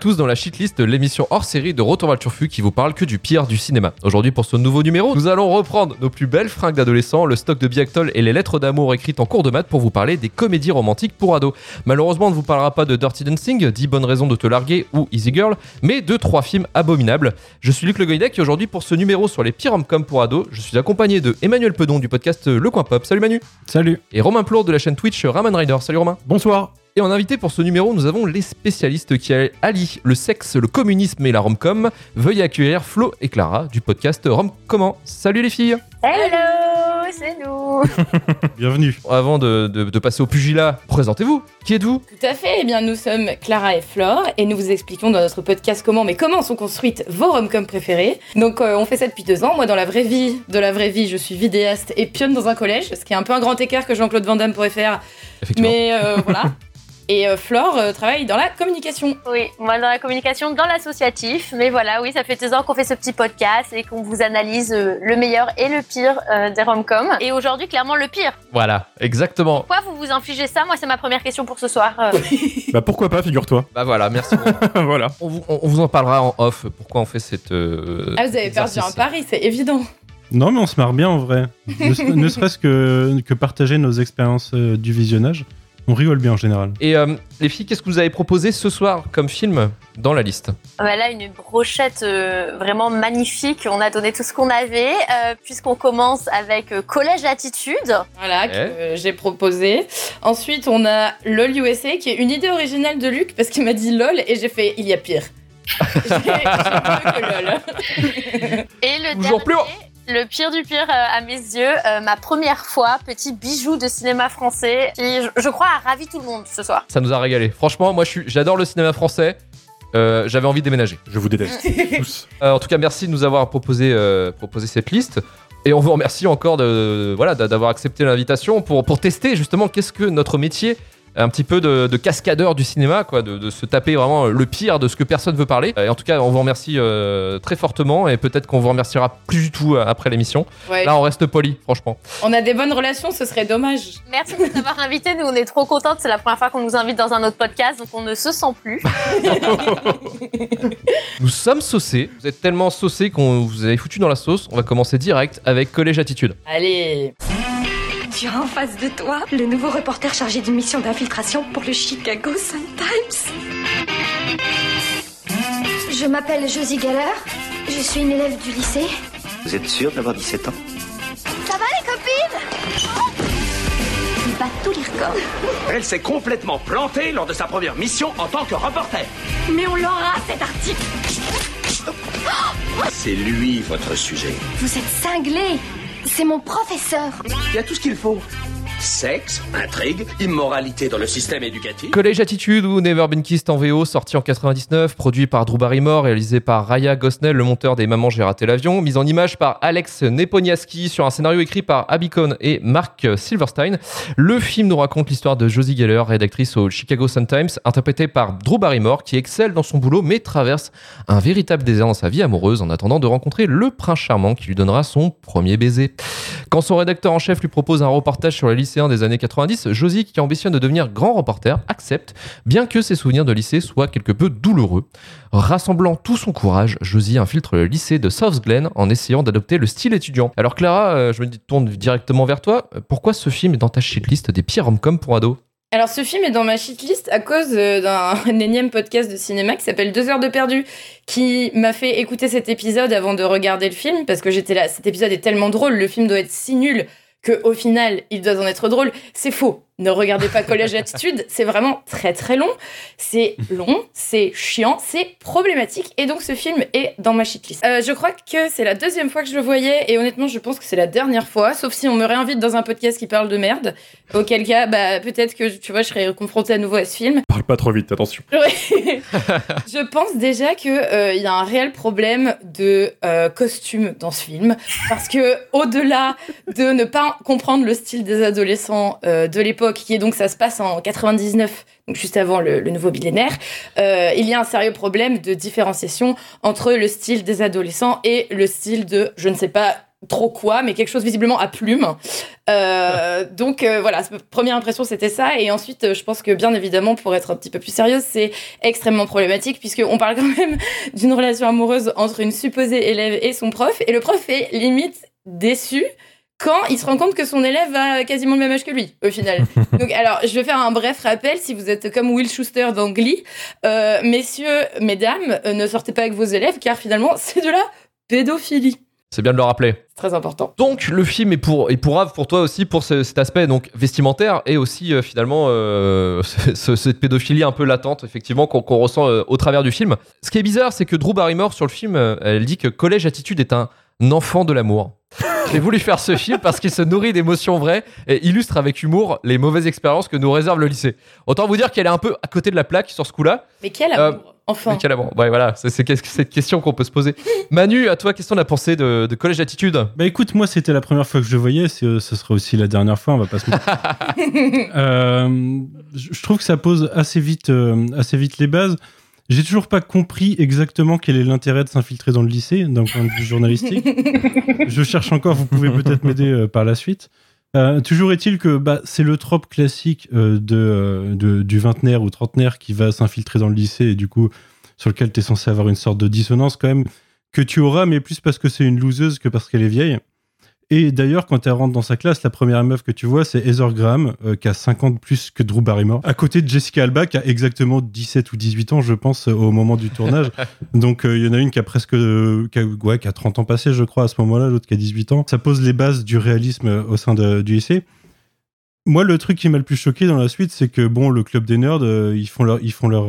Tous dans la shitlist, l'émission hors série de Retour vers le Turfu qui vous parle que du pire du cinéma. Aujourd'hui, pour ce nouveau numéro, nous allons reprendre nos plus belles fringues d'adolescents, le stock de Biactol et les lettres d'amour écrites en cours de maths pour vous parler des comédies romantiques pour ados. Malheureusement, on ne vous parlera pas de Dirty Dancing, 10 bonnes raisons de te larguer ou Easy Girl, mais de trois films abominables. Je suis Luc Le Goïdec et aujourd'hui, pour ce numéro sur les pires rom-coms pour ados, je suis accompagné de Emmanuel Pedon du podcast Le Coin Pop. Salut Manu Salut. Et Romain Plour de la chaîne Twitch Raman Rider. Salut Romain Bonsoir. Et en invité pour ce numéro, nous avons les spécialistes qui allient le sexe, le communisme et la rom-com. Veuillez accueillir Flo et Clara du podcast Rom Comment. Salut les filles Hello, c'est nous. Bienvenue. Avant de, de- de passer au pugilat, présentez-vous. Qui êtes-vous? Tout à fait. Eh bien, nous sommes Clara et Flore et nous vous expliquons dans notre podcast comment, mais comment sont construites vos rom-coms préférés. Donc, euh, on fait ça depuis deux ans. Moi, dans la vraie vie, de la vraie vie, je suis vidéaste et pionne dans un collège, ce qui est un peu un grand écart que Jean-Claude Van Damme pourrait faire. Effectivement. Mais euh, voilà. Et euh, Flore euh, travaille dans la communication. Oui, moi dans la communication, dans l'associatif. Mais voilà, oui, ça fait deux ans qu'on fait ce petit podcast et qu'on vous analyse euh, le meilleur et le pire euh, des rom-coms. Et aujourd'hui, clairement, le pire. Voilà, exactement. Pourquoi vous vous infligez ça? Moi, c'est ma première question pour ce soir. Euh, Bah pourquoi pas, figure-toi. Bah voilà, merci. voilà. on, vous, on- on vous en parlera en off. Pourquoi on fait cette. euh, Ah, vous avez perdu un pari, c'est évident. Non mais on se marre bien en vrai. Ne, se- ne serait-ce que, que partager nos expériences euh, du visionnage. On rigole bien en général. Et euh, les filles, qu'est-ce que vous avez proposé ce soir comme film dans la liste? Bah là, une brochette euh, vraiment magnifique. On a donné tout ce qu'on avait, euh, puisqu'on commence avec Collège Attitude. Voilà, que euh, j'ai proposé. Ensuite, on a LOL USA, qui est une idée originale de Luc, parce qu'il m'a dit LOL, et j'ai fait il y a pire. J'ai j'ai mieux que LOL. Et le Toujours plus haut. Le pire du pire euh, à mes yeux, euh, ma première fois, petit bijou de cinéma français, qui, je, je crois, a ravi tout le monde ce soir. Ça nous a régalé. Franchement, moi, j'adore le cinéma français. Euh, J'avais envie de déménager. Je vous déteste. tous. Euh, en tout cas, merci de nous avoir proposé, euh, proposé cette liste. Et on vous remercie encore de voilà d'a- d'avoir accepté l'invitation pour, pour tester justement qu'est-ce que notre métier, un petit peu de, de cascadeur du cinéma, quoi, de, de se taper vraiment le pire de ce que personne veut parler. Et en tout cas, on vous remercie euh, très fortement et peut-être qu'on vous remerciera plus du tout euh, après l'émission. Ouais, Là, on reste poli, franchement. on a des bonnes relations, ce serait dommage. Merci de nous avoir invités. Nous, on est trop contentes. C'est la première fois qu'on nous invite dans un autre podcast, donc on ne se sent plus. Nous sommes saucés. Vous êtes tellement saucés qu'on vous avez foutu dans la sauce. On va commencer direct avec Collège Attitude. Allez. Tu as en face de toi le nouveau reporter chargé d'une mission d'infiltration pour le Chicago Sun-Times. Je m'appelle Josie Geller. Je suis une élève du lycée. Vous êtes sûr d'avoir 17 ans? Ça va les copines? Il bat tous les records. Elle s'est complètement plantée lors de sa première mission en tant que reporter. Mais on l'aura cet article C'est lui votre sujet. Vous êtes cinglés. C'est mon professeur. Il y a tout ce qu'il faut. Sexe, intrigue, immoralité dans le système éducatif. Collège Attitude ou Never Been Kissed en VO, sorti en 99, produit par Drew Barrymore, réalisé par Raya Gosnell, le monteur des Mamans j'ai raté l'avion, mise en image par Alex Neponiaski sur un scénario écrit par Abby Cohn et Mark Silverstein. Le film nous raconte l'histoire de Josie Geller, rédactrice au Chicago Sun-Times, interprétée par Drew Barrymore, qui excelle dans son boulot mais traverse un véritable désert dans sa vie amoureuse en attendant de rencontrer le prince charmant qui lui donnera son premier baiser. Quand son rédacteur en chef lui propose un reportage sur les des années 90, Josie, qui ambitionne de devenir grand reporter, accepte, bien que ses souvenirs de lycée soient quelque peu douloureux. Rassemblant tout son courage, Josie infiltre le lycée de South Glen en essayant d'adopter le style étudiant. Alors Clara, euh, je me tourne directement vers toi. Pourquoi ce film est dans ta shitlist des pires rom-coms pour ados? Alors, ce film est dans ma shitlist à cause euh, d'un un énième podcast de cinéma qui s'appelle Deux heures de perdu, qui m'a fait écouter cet épisode avant de regarder le film, parce que j'étais là, cet épisode est tellement drôle, le film doit être si nul que au final, il doit en être drôle. C'est faux. Ne regardez pas Collège Attitude, c'est vraiment très très long. C'est long, c'est chiant, c'est problématique. Et donc ce film est dans ma shitlist. Euh, je crois que c'est la deuxième fois que je le voyais et honnêtement je pense que c'est la dernière fois, sauf si on me réinvite dans un podcast qui parle de merde. Auquel cas, bah peut-être que tu vois, je serais confrontée à nouveau à ce film. Parle pas trop vite, attention. Ouais. je pense déjà que euh, y a un réel problème de euh, costume dans ce film parce que au-delà de ne pas comprendre le style des adolescents euh, de l'époque, qui est donc ça se passe en 99, donc juste avant le, le nouveau millénaire, euh, il y a un sérieux problème de différenciation entre le style des adolescents et le style de je ne sais pas trop quoi, mais quelque chose visiblement à plume. Euh, donc euh, voilà, première impression c'était ça. Et ensuite, je pense que bien évidemment, pour être un petit peu plus sérieuse, c'est extrêmement problématique puisqu'on parle quand même d'une relation amoureuse entre une supposée élève et son prof. Et le prof est limite déçu quand il se rend compte que son élève a quasiment le même âge que lui, au final. Donc, alors, je vais faire un bref rappel. Si vous êtes comme Will Schuster dans Glee, euh, messieurs, mesdames, euh, ne sortez pas avec vos élèves, car finalement, c'est de la pédophilie. C'est bien de le rappeler. C'est très important. Donc le film est pour et pour Ave, pour toi aussi pour ce- cet aspect donc vestimentaire et aussi euh, finalement euh, ce- cette pédophilie un peu latente effectivement qu'on ressent euh, au travers du film. Ce qui est bizarre c'est que Drew Barrymore sur le film elle dit que Collège Attitude est un enfant de l'amour. J'ai voulu faire ce film parce qu'il se nourrit d'émotions vraies et illustre avec humour les mauvaises expériences que nous réserve le lycée. Autant vous dire qu'elle est un peu à côté de la plaque sur ce coup-là. Mais quel Euh, amour Enfin. Mais quel amour. Ouais, voilà, c'est cette question qu'on peut se poser. Manu, à toi, qu'est-ce qu'on a pensé de, de Collège Attitude Bah écoute, moi c'était la première fois que je le voyais, euh, ce sera aussi la dernière fois, on va pas se mentir. Euh, je je trouve que ça pose assez vite, euh, assez vite les bases. J'ai toujours pas compris exactement quel est l'intérêt de s'infiltrer dans le lycée d'un point de vue journalistique. je cherche encore, vous pouvez peut-être m'aider euh, par la suite. Euh, toujours est-il que bah, c'est le trope classique euh, de, de- du vingtenaire ou trentenaire qui va s'infiltrer dans le lycée et du coup sur lequel tu es censé avoir une sorte de dissonance quand même que tu auras, mais plus parce que c'est une loseuse que parce qu'elle est vieille. Et d'ailleurs, quand elle rentre dans sa classe, la première meuf que tu vois, c'est Heather Graham, euh, qui a 50 de plus que Drew Barrymore, à côté de Jessica Alba, qui a exactement 17 ou 18 ans, je pense, euh, au moment du tournage. Donc, euh, il y en a une qui a presque euh, qui a, ouais, qui a 30 ans passé, je crois, à ce moment-là, l'autre qui a 18 ans. Ça pose les bases du réalisme au sein de- du lycée. Moi, le truc qui m'a le plus choqué dans la suite, c'est que, bon, le club des nerds, ils font leur, ils font leur,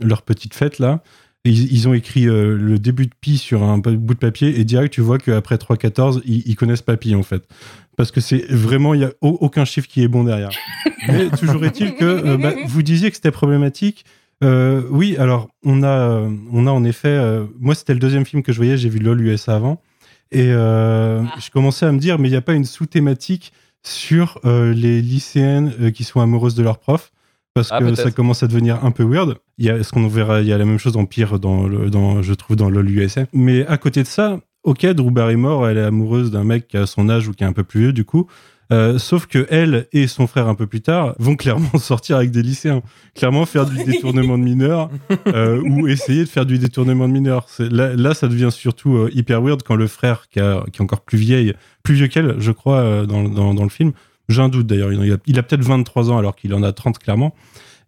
leur petite fête, là. Ils, ils ont écrit euh, le début de Pi sur un bout de papier et direct tu vois qu'après 3.14 ils, ils connaissent pas Pi en fait parce que c'est vraiment il y a au- aucun chiffre qui est bon derrière. Mais toujours est-il que euh, bah, vous disiez que c'était problématique. Euh, oui, alors on a on a en effet moi c'était le deuxième film que je voyais, j'ai vu LOL USA avant et euh, je commençais à me dire mais il n'y a pas une sous-thématique sur les lycéennes qui sont amoureuses de leurs profs parce Ah, que ça commence à devenir un peu weird. Il y a ce qu'on verra, il y a la même chose en pire dans, le, dans je trouve dans LOL USA. Mais à côté de ça, ok, Drew Barrymore, elle est amoureuse d'un mec qui a son âge ou qui est un peu plus vieux du coup. Euh, sauf que elle et son frère un peu plus tard vont clairement sortir avec des lycéens, clairement faire du détournement de mineurs euh, ou essayer de faire du détournement de mineurs. Là, là, ça devient surtout euh, hyper weird quand le frère qui, a- qui est encore plus vieille, plus vieux qu'elle, je crois, dans, dans, dans le film. J'ai un doute d'ailleurs. Il a, il a peut-être 23 ans alors qu'il en a 30 clairement.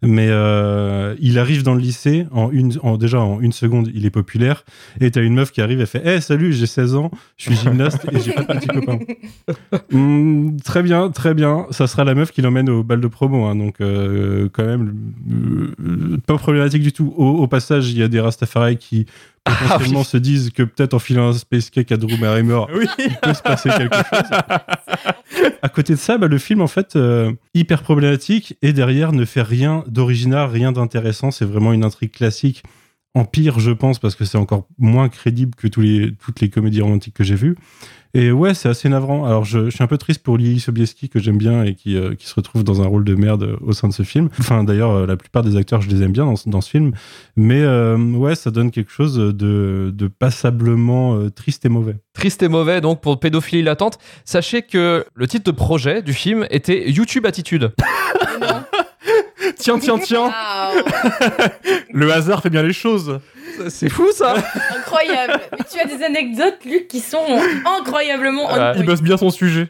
Mais euh, il arrive dans le lycée en une, en, déjà en une seconde, il est populaire. Et t'as une meuf qui arrive et fait "Eh salut, j'ai 16 ans, je suis gymnaste et j'ai pas de petit copain." Hmm, très bien, très bien. Ça sera la meuf qui l'emmène au bal de promo, hein, donc euh, quand même euh, pas problématique du tout. Au, au passage, il y a des Rastafari qui potentiellement se disent que peut-être en filant un space cake à Drew Barrymore, Oui. il peut se passer quelque chose. à côté de ça, bah, le film, en fait, euh, hyper problématique et derrière ne fait rien d'original, rien d'intéressant. C'est vraiment une intrigue classique. En pire, je pense, parce que c'est encore moins crédible que tous les, toutes les comédies romantiques que j'ai vues. Et ouais, c'est assez navrant. Alors, je, je suis un peu triste pour Lily Sobieski, que j'aime bien et qui, euh, qui se retrouve dans un rôle de merde euh, au sein de ce film. Enfin, d'ailleurs, euh, la plupart des acteurs, je les aime bien dans, ce- dans ce film. Mais euh, ouais, ça donne quelque chose de, de passablement euh, triste et mauvais. Triste et mauvais donc pour pédophilie latente. Sachez que le titre de projet du film était YouTube Attitude. Tiens, tiens, tiens. Le hasard fait bien les choses. C'est fou ça incroyable. Mais tu as des anecdotes, Luc, qui sont incroyablement. Il bosse bien son sujet.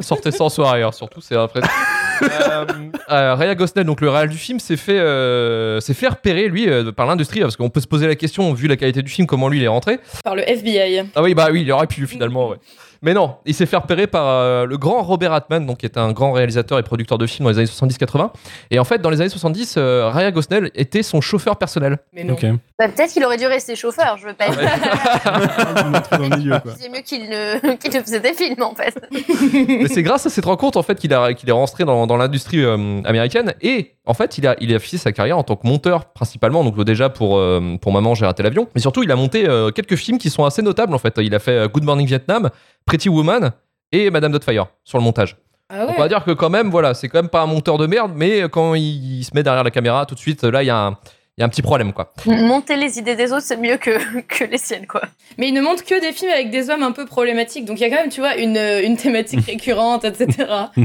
Sortez ça en soirée, hein, surtout, c'est impressionnant. euh, euh, Raya Gosnell, donc le réal du film, s'est fait, euh, s'est fait repérer, lui, euh, par l'industrie, parce qu'on peut se poser la question, vu la qualité du film, comment lui il est rentré. Par le FBI. Ah oui, bah oui, il aurait pu finalement, ouais. Mais non, il s'est fait repérer par euh, le grand Robert Altman, donc qui est un grand réalisateur et producteur de films dans les années 70-80. Et en fait, dans les années 70, euh, Raya Gosnell était son chauffeur personnel. Mais non. Bah, Peut-être qu'il aurait dû rester chauffeur, je veux pas dire. C'est mieux qu'il ne, qu'il ne faisait des films en fait. Mais c'est grâce à cette rencontre en fait qu'il a qu'il est rentré dans, dans l'industrie euh, américaine et en fait il a il a affiché sa carrière en tant que monteur principalement donc déjà pour euh, pour maman j'ai raté l'avion mais surtout il a monté euh, quelques films qui sont assez notables en fait il a fait Good Morning Vietnam Pretty Woman et Madame Doubtfire sur le montage Ah on va dire que quand même voilà c'est quand même pas un monteur de merde mais quand il, il se met derrière la caméra tout de suite là il y a un il y a un petit problème, quoi. Monter les idées des autres, c'est mieux que, que les siennes, quoi. Mais il ne montre que des films avec des hommes un peu problématiques. Donc il y a quand même, tu vois, une, une thématique récurrente, etc.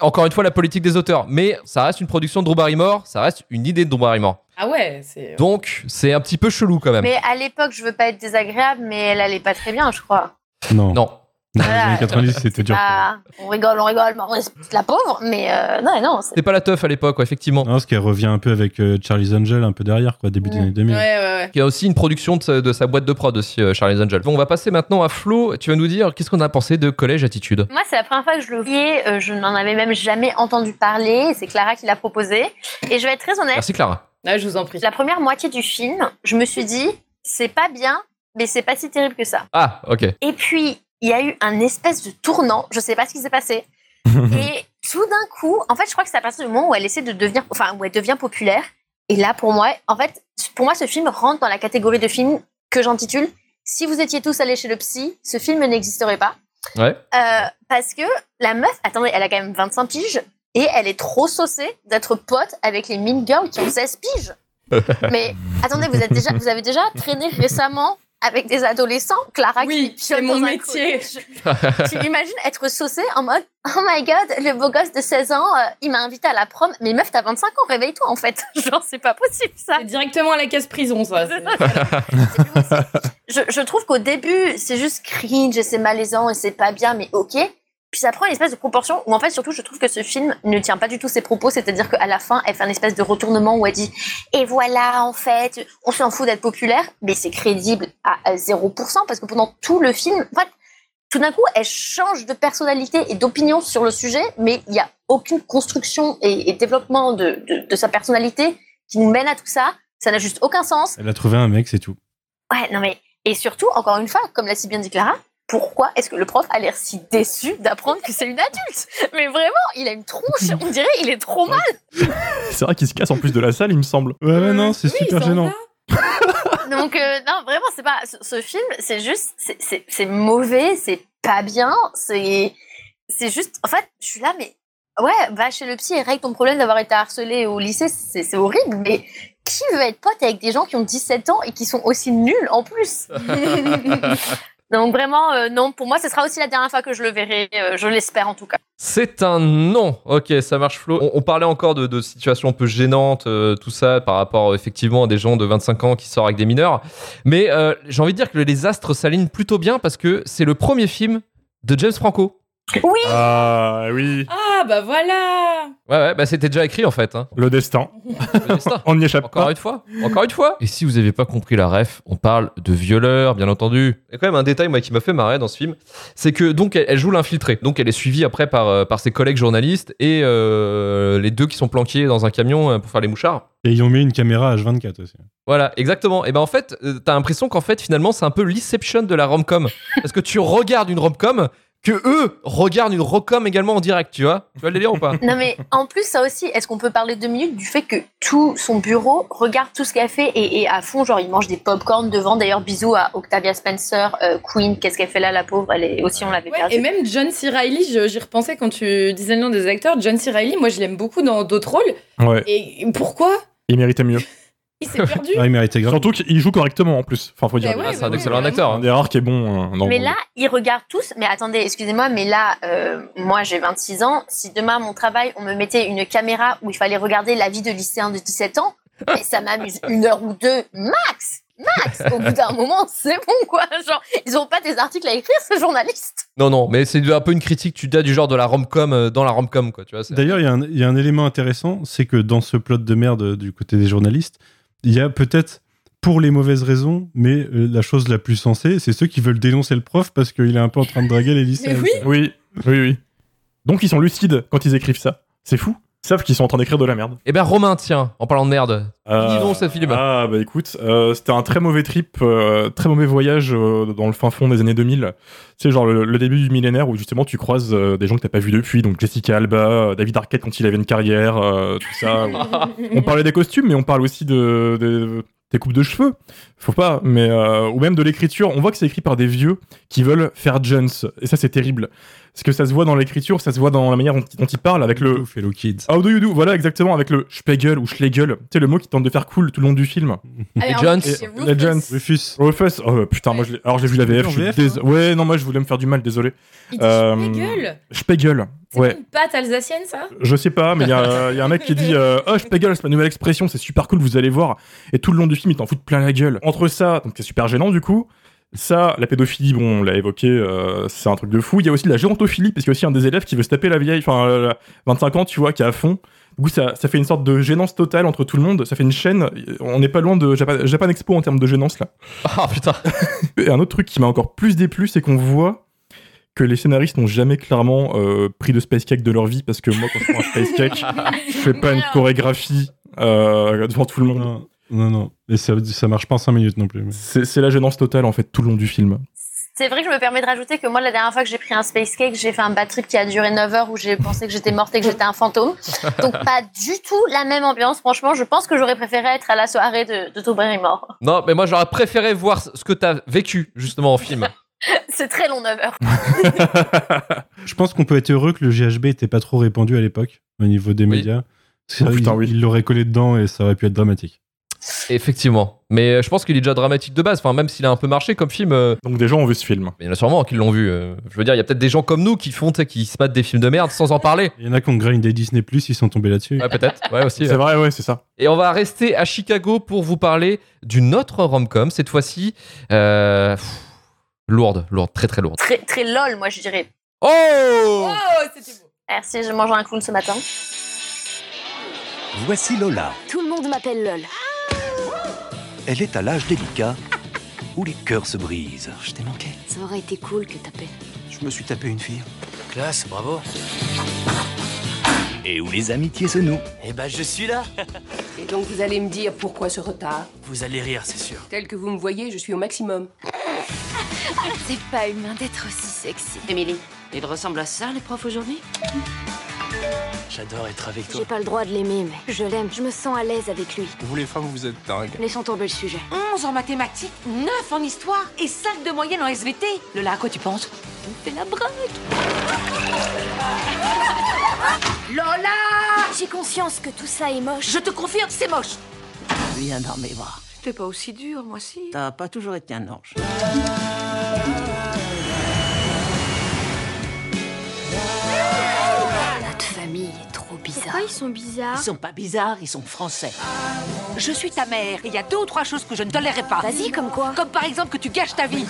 Encore une fois, la politique des auteurs. Mais ça reste une production de Drew Barrymore, ça reste une idée de Drew Barrymore. Ah ouais, c'est. Donc, c'est un petit peu chelou quand même. Mais à l'époque, je veux pas être désagréable, mais elle allait pas très bien, je crois. Non. Non. Les Voilà. années 90, c'était dur. Ah, on rigole, on rigole, mais en vrai, c'est la pauvre, mais euh, non, non. c'est- C'était pas la teuf à l'époque, ouais, effectivement. Non, parce qu'elle revient un peu avec euh, Charlie's Angel un peu derrière, quoi, début des années 2000. Ouais, ouais, ouais. Il y a aussi une production de sa, de sa boîte de prod aussi, euh, Charlie's Angel. Bon, on va passer maintenant à Flo. Tu vas nous dire qu'est-ce qu'on a pensé de Collège Attitude? Moi, c'est la première fois que je le voyais. euh, je n'en avais même jamais entendu parler. C'est Clara qui l'a proposé. Et je vais être très honnête. Merci Clara. Ah, je vous en prie. La première moitié du film, je me suis dit, c'est pas bien, mais c'est pas si terrible que ça. Ah, ok. Et puis, il y a eu un espèce de tournant. Je sais pas ce qui s'est passé. Et tout d'un coup, en fait, je crois que c'est à partir du moment où elle essaie de devenir, enfin, où elle devient populaire. Et là, pour moi, en fait, pour moi, ce film rentre dans la catégorie de films que j'intitule Si vous étiez tous allés chez le psy, ce film n'existerait pas. Ouais. Euh, parce que la meuf, attendez, elle a quand même 25 piges et elle est trop saucée d'être pote avec les Mean Girls qui ont 16 piges. Mais attendez, vous, êtes déjà, vous avez déjà traîné récemment avec des adolescents Clara Oui, qui c'est mon métier. Tu imagines être saucée en mode Oh my god, le beau gosse de 16 ans, euh, il m'a invité à la prom. Mais meuf, t'as 25 ans, réveille-toi en fait. Genre, c'est pas possible ça. C'est directement à la case prison, ça. c'est- je, je trouve qu'au début, c'est juste cringe et c'est malaisant et c'est pas bien, mais ok. Puis ça prend une espèce de proportion où en fait, surtout, je trouve que ce film ne tient pas du tout ses propos, c'est-à-dire qu'à la fin, elle fait un espèce de retournement où elle dit Et voilà, en fait, on s'en fout d'être populaire, mais c'est crédible à à 0% parce que pendant tout le film, en fait, tout d'un coup, elle change de personnalité et d'opinion sur le sujet, mais il n'y a aucune construction et, et développement de, de, de sa personnalité qui nous mène à tout ça. Ça n'a juste aucun sens. Elle a trouvé un mec, c'est tout. Ouais, non mais et surtout, encore une fois, comme l'a si bien dit Clara, pourquoi est-ce que le prof a l'air si déçu d'apprendre que c'est une adulte? Mais vraiment, il a une tronche, on dirait, il est trop mal. C'est vrai qu'il se casse en plus de la salle, il me semble. Ouais, ouais, non, c'est Oui, super gênant. Donc euh, non, vraiment, c'est pas ce, ce film, c'est juste, c'est- mauvais, c'est pas bien, c'est c'est juste, en fait, je suis là, mais ouais, va chez le psy et règle ton problème d'avoir été harcelé au lycée, c'est c'est horrible, mais qui veut être pote avec des gens qui ont 17 ans et qui sont aussi nuls en plus? Donc vraiment, euh, non, pour moi, ce sera aussi la dernière fois que je le verrai, euh, je l'espère en tout cas. C'est un non. Ok, ça marche, Flo. On, parlait encore de, situations un peu gênantes, euh, tout ça, par rapport effectivement à des gens de 25 ans qui sortent avec des mineurs. Mais j'ai envie de dire que les astres s'alignent plutôt bien parce que c'est le premier film de James Franco. Oui, Ah oui, Ah, bah voilà Ouais, ouais, bah c'était déjà écrit en fait. hein. le destin. Le destin. On n'y échappe Encore pas. une fois, encore une fois. Et si vous n'avez pas compris la ref, on parle de violeur, bien entendu. Il y a quand même un détail moi qui m'a fait marrer dans ce film, c'est que donc elle, elle joue l'infiltrée. Donc elle est suivie après par euh, par ses collègues journalistes et euh, les deux qui sont planqués dans un camion euh, pour faire les mouchards. Et ils ont mis une caméra H24 aussi. Voilà, exactement. Et ben en fait, t'as l'impression qu'en fait finalement c'est un peu l'inception de la rom-com parce que tu regardes une rom-com que eux regardent une rom-com également en direct, tu vois. Tu vois le délire ou pas? Non mais en plus ça aussi, est-ce qu'on peut parler deux minutes du fait que tout son bureau regarde tout ce qu'elle fait et, et à fond, genre il mange des pop-corn devant. D'ailleurs, bisous à Octavia Spencer, euh, Queen, qu'est-ce qu'elle fait là la pauvre? Elle est aussi on l'avait Ouais, perdue. et même John C. Reilly, je- j'y repensais quand tu disais le nom des acteurs. John C. Reilly, moi je l'aime beaucoup dans d'autres rôles. Ouais, Et pourquoi? Il méritait mieux. Il s'est perdu Ah, il méritait grave. Surtout qu'il joue correctement en plus. Enfin, faut dire. Mais Ah, ouais, C'est un ouais, excellent ouais, acteur. Un hein. des rares qui est bon euh, dans Mais là, ils regardent tous. Mais attendez, excusez-moi, mais là, euh, moi j'ai 26 ans. Si demain à mon travail, on me mettait une caméra où il fallait regarder la vie de lycéen de 17 ans, mais ça m'amuse une heure ou deux max. Max Au bout d'un moment, c'est bon quoi. Genre, ils ont pas des articles à écrire, ces journalistes. Non, non, mais c'est un peu une critique, tu dis, du genre de la rom-com euh, dans la rom-com, quoi. Tu vois, c'est- D'ailleurs, il y, a un- il y a un élément intéressant, c'est que dans ce plot de merde euh, du côté des journalistes, il y a peut-être pour les mauvaises raisons, mais euh, la chose la plus sensée, c'est ceux qui veulent dénoncer le prof parce qu'il est un peu en train de draguer les lycéens. Mais oui. Oui, oui, oui. Donc ils sont lucides quand ils écrivent ça. C'est fou. Savent qu'ils sont en train d'écrire de la merde. Eh ben, Romain, tiens, en parlant de merde, Euh, dis donc ce film. Ah bah écoute, euh, c'était un très mauvais trip, euh, très mauvais voyage euh, dans le fin fond des années 2000. C'est genre le, le début du millénaire où justement tu croises euh, des gens que t'as pas vu depuis, donc Jessica Alba, euh, David Arquette quand il avait une carrière, euh, tout ça. on parlait des costumes, mais on parle aussi de, de- des coupes de cheveux. Faut pas, mais euh, ou même de l'écriture. On voit que c'est écrit par des vieux qui veulent faire Jones, et ça c'est terrible. Parce que ça se voit dans l'écriture, ça se voit dans la manière dont, dont il parle avec le. Fellow Kids. How do you do Voilà, exactement, avec le Spiegel ou Schlegel. Tu sais, le mot qui tente de faire cool tout le long du film. Allez, fait, c'est Rufus. Legends. Rufus. Rufus, oh putain, moi je. Alors j'ai vu la VF, je suis VF, dés- Ouais, non, moi je voulais me faire du mal, désolé. Il dit Euh, Spiegel. Spiegel, C'est ouais. une pâte alsacienne, ça? Je sais pas, mais il y, a il y a un mec qui dit euh, Oh, Spiegel, c'est ma nouvelle expression, c'est super cool, vous allez voir. Et tout le long du film, il t'en fout plein la gueule. Entre ça, donc c'est super gênant du coup. Ça, la pédophilie, bon, on l'a évoqué, euh, c'est un truc de fou. Il y a aussi la gérontophilie, parce qu'il y a aussi un des élèves qui veut se taper la vieille, enfin, euh, 25 ans, tu vois, qui est à fond. Du coup, ça, ça fait une sorte de gênance totale entre tout le monde. Ça fait une chaîne. On n'est pas loin de Japan, Japan Expo en termes de gênance, là. Ah putain. Et un autre truc qui m'a encore plus déplu, c'est qu'on voit que les scénaristes n'ont jamais clairement euh, pris de space cake de leur vie parce que moi, quand je prends un space cake, je fais pas une chorégraphie euh, devant tout le monde. Non, non, non. Et ça, ça marche pas en 5 minutes non plus. mais- C'est la gênance totale en fait tout le long du film. C'est vrai que je me permets de rajouter que moi, la dernière fois que j'ai pris un space cake, j'ai fait un bad trip qui a duré 9 heures où j'ai pensé que j'étais morte et que j'étais un fantôme. Donc, pas du tout la même ambiance. Franchement, je pense que j'aurais préféré être à la soirée de, de Tober mort. Non, mais moi j'aurais préféré voir ce que t'as vécu justement en film. C'est très long, 9 heures. Je pense qu'on peut être heureux que le GHB était pas trop répandu à l'époque au niveau des Oui. médias. Oh, putain, il- oui. il l'aurait collé dedans et ça aurait pu être dramatique. Effectivement. Mais euh, je pense qu'il est déjà dramatique de base. Enfin, même s'il a un peu marché comme film, euh, Donc des gens ont vu ce film. il y en a sûrement qui l'ont vu. euh. Je veux dire, il y a peut-être des gens comme nous qui font, qui se battent des films de merde sans en parler. Il y en a qui ont grindé Disney Plus, ils sont tombés là-dessus. Ouais, peut-être. Ouais, aussi. C'est vrai, ouais, c'est ça. Et on va rester à Chicago pour vous parler d'une autre rom-com, cette fois-ci. Euh... Lourde, lourde, très très lourde. Très, très lol, moi, je dirais. Oh Oh, c'était beau. Merci, j'ai mangé un clown ce matin. Voici Lola. Tout le monde m'appelle LOL. Elle est à l'âge délicat où les cœurs se brisent. Je t'ai manqué. Ça aurait été cool que t'appelles. Je me suis tapé une fille. Classe, bravo. Et où les amitiés se nouent. Eh ben, je suis là. Et donc vous allez me dire pourquoi ce retard? Vous allez rire, c'est sûr. Tel que vous me voyez, je suis au maximum. C'est pas humain d'être aussi sexy. Émilie, il ressemble à ça les profs aujourd'hui? J'adore être avec toi. J'ai pas le droit de l'aimer, mais je l'aime. Je me sens à l'aise avec lui. Vous les femmes, vous êtes dingues. Laissons tomber le sujet. 11 en mathématiques, 9 en histoire et 5 de moyenne en SVT. Lola, à quoi tu penses? On fait la braque. Lola J'ai conscience que tout ça est moche. Je te confirme, c'est moche. Viens dans mes bras. T'es pas aussi dur, moi si. T'as pas toujours été un ange. Pourquoi ils sont bizarres? Ils sont pas bizarres, ils sont français. Je suis ta mère et il y a deux ou trois choses que je ne tolérerai pas. Vas-y, comme quoi Comme par exemple que tu gâches ta vie.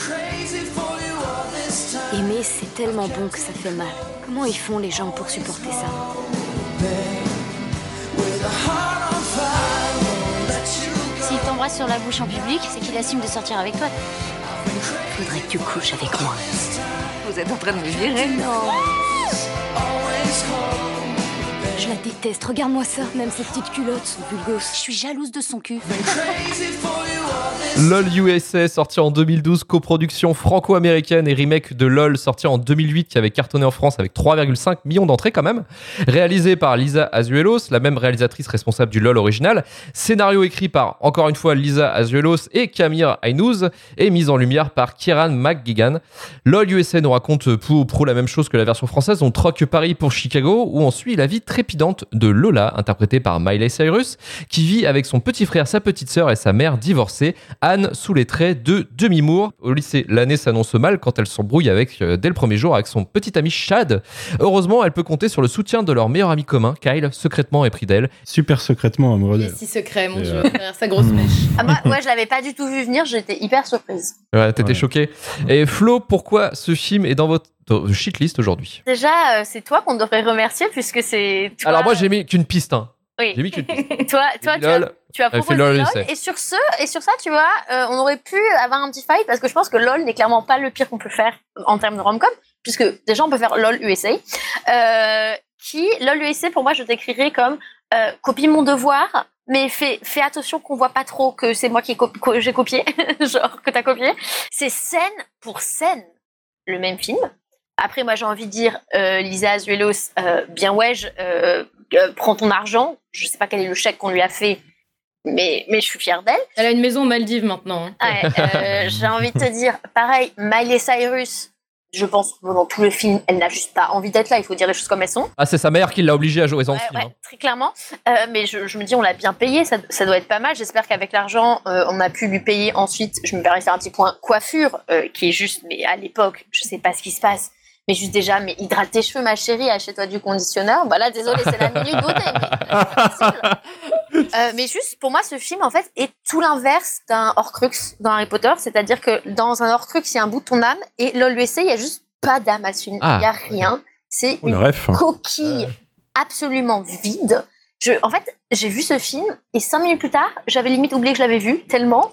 Aimer, c'est tellement bon que ça fait mal. Comment ils font les gens pour supporter ça? S'il t'embrasse sur la bouche en public, c'est qu'il assume de sortir avec toi. Faudrait que tu couches avec moi. Vous êtes en train de me virer Non. Je la déteste, regarde-moi ça. Même ses petites culottes sont vulgos. Je suis jalouse de son cul. LOL USA, sorti en 2012, coproduction franco-américaine et remake de LOL, sorti en 2008, qui avait cartonné en France avec 3,5 millions d'entrées quand même. Réalisé par Lisa Azuelos, la même réalisatrice responsable du LOL original. Scénario écrit par, encore une fois, Lisa Azuelos et Camille Ainouz, et mise en lumière par Kieran McGuigan. LOL USA nous raconte pour ou pro la même chose que la version française. On troque Paris pour Chicago, où on suit la vie trépidante de Lola, interprétée par Miley Cyrus, qui vit avec son petit frère, sa petite sœur et sa mère divorcée, Anne, sous les traits de Demi Moore. Au lycée, l'année s'annonce mal quand elle s'embrouille avec, euh, dès le premier jour avec son petit ami Chad. Heureusement, elle peut compter sur le soutien de leur meilleur ami commun, Kyle, secrètement épris d'elle. Super secrètement amoureux d'elle. si secret, mon Et, dieu, euh, derrière sa grosse mèche. Ah, moi, ouais, je l'avais pas du tout vu venir, j'étais hyper surprise. Ouais, t'étais Ouais. choqué. Et Flo, pourquoi ce film est dans votre shitlist aujourd'hui Déjà, euh, c'est toi qu'on devrait remercier puisque c'est toi. Alors moi, j'ai mis qu'une piste. hein. Oui. J'ai mis qu'une piste. toi, toi, tu as, tu as proposé LOL, et sur ce, et sur ça, tu vois, euh, on aurait pu avoir un petit fight parce que je pense que LOL n'est clairement pas le pire qu'on peut faire en termes de romcom, puisque déjà on peut faire LOL USA, euh, qui LOL USA pour moi je décrirais comme euh, copie mon devoir, mais fais, fais attention qu'on voit pas trop que c'est moi qui j'ai copié, genre que t'as copié. C'est scène pour scène le même film. Après, moi, j'ai envie de dire, euh, Lisa Azuelos, euh, bien ouais, je, euh, euh, prends ton argent. Je sais pas quel est le chèque qu'on lui a fait, mais, mais je suis fière d'elle. Elle a une maison aux Maldives maintenant. hein. Ouais, euh, j'ai envie de te dire, pareil, Miley Cyrus, je pense que dans tout le film, elle n'a juste pas envie d'être là. Il faut dire les choses comme elles sont. Ah, c'est sa mère qui l'a obligée à jouer dans le Ouais, film. ouais, hein. très clairement. Euh, mais je, je me dis, on l'a bien payé, ça, ça doit être pas mal. J'espère qu'avec l'argent, euh, on a pu lui payer ensuite. Je me permets de faire un petit point coiffure, euh, qui est juste, mais à l'époque, je sais pas ce qui se passe. Mais juste déjà, mais hydrate tes cheveux, ma chérie, achète-toi du conditionneur. Bah là, désolé, c'est la minute. Mais, euh, mais juste, pour moi, ce film, en fait, est tout l'inverse d'un Horcrux dans Harry Potter. C'est-à-dire que dans un Horcrux, il y a un bout de ton âme, et LOL-USC, il y a juste pas d'âme à ce film. Il Ah. y a rien. C'est une ref. coquille absolument vide. Je, en fait, j'ai vu ce film et cinq minutes plus tard, j'avais limite oublié que je l'avais vu tellement.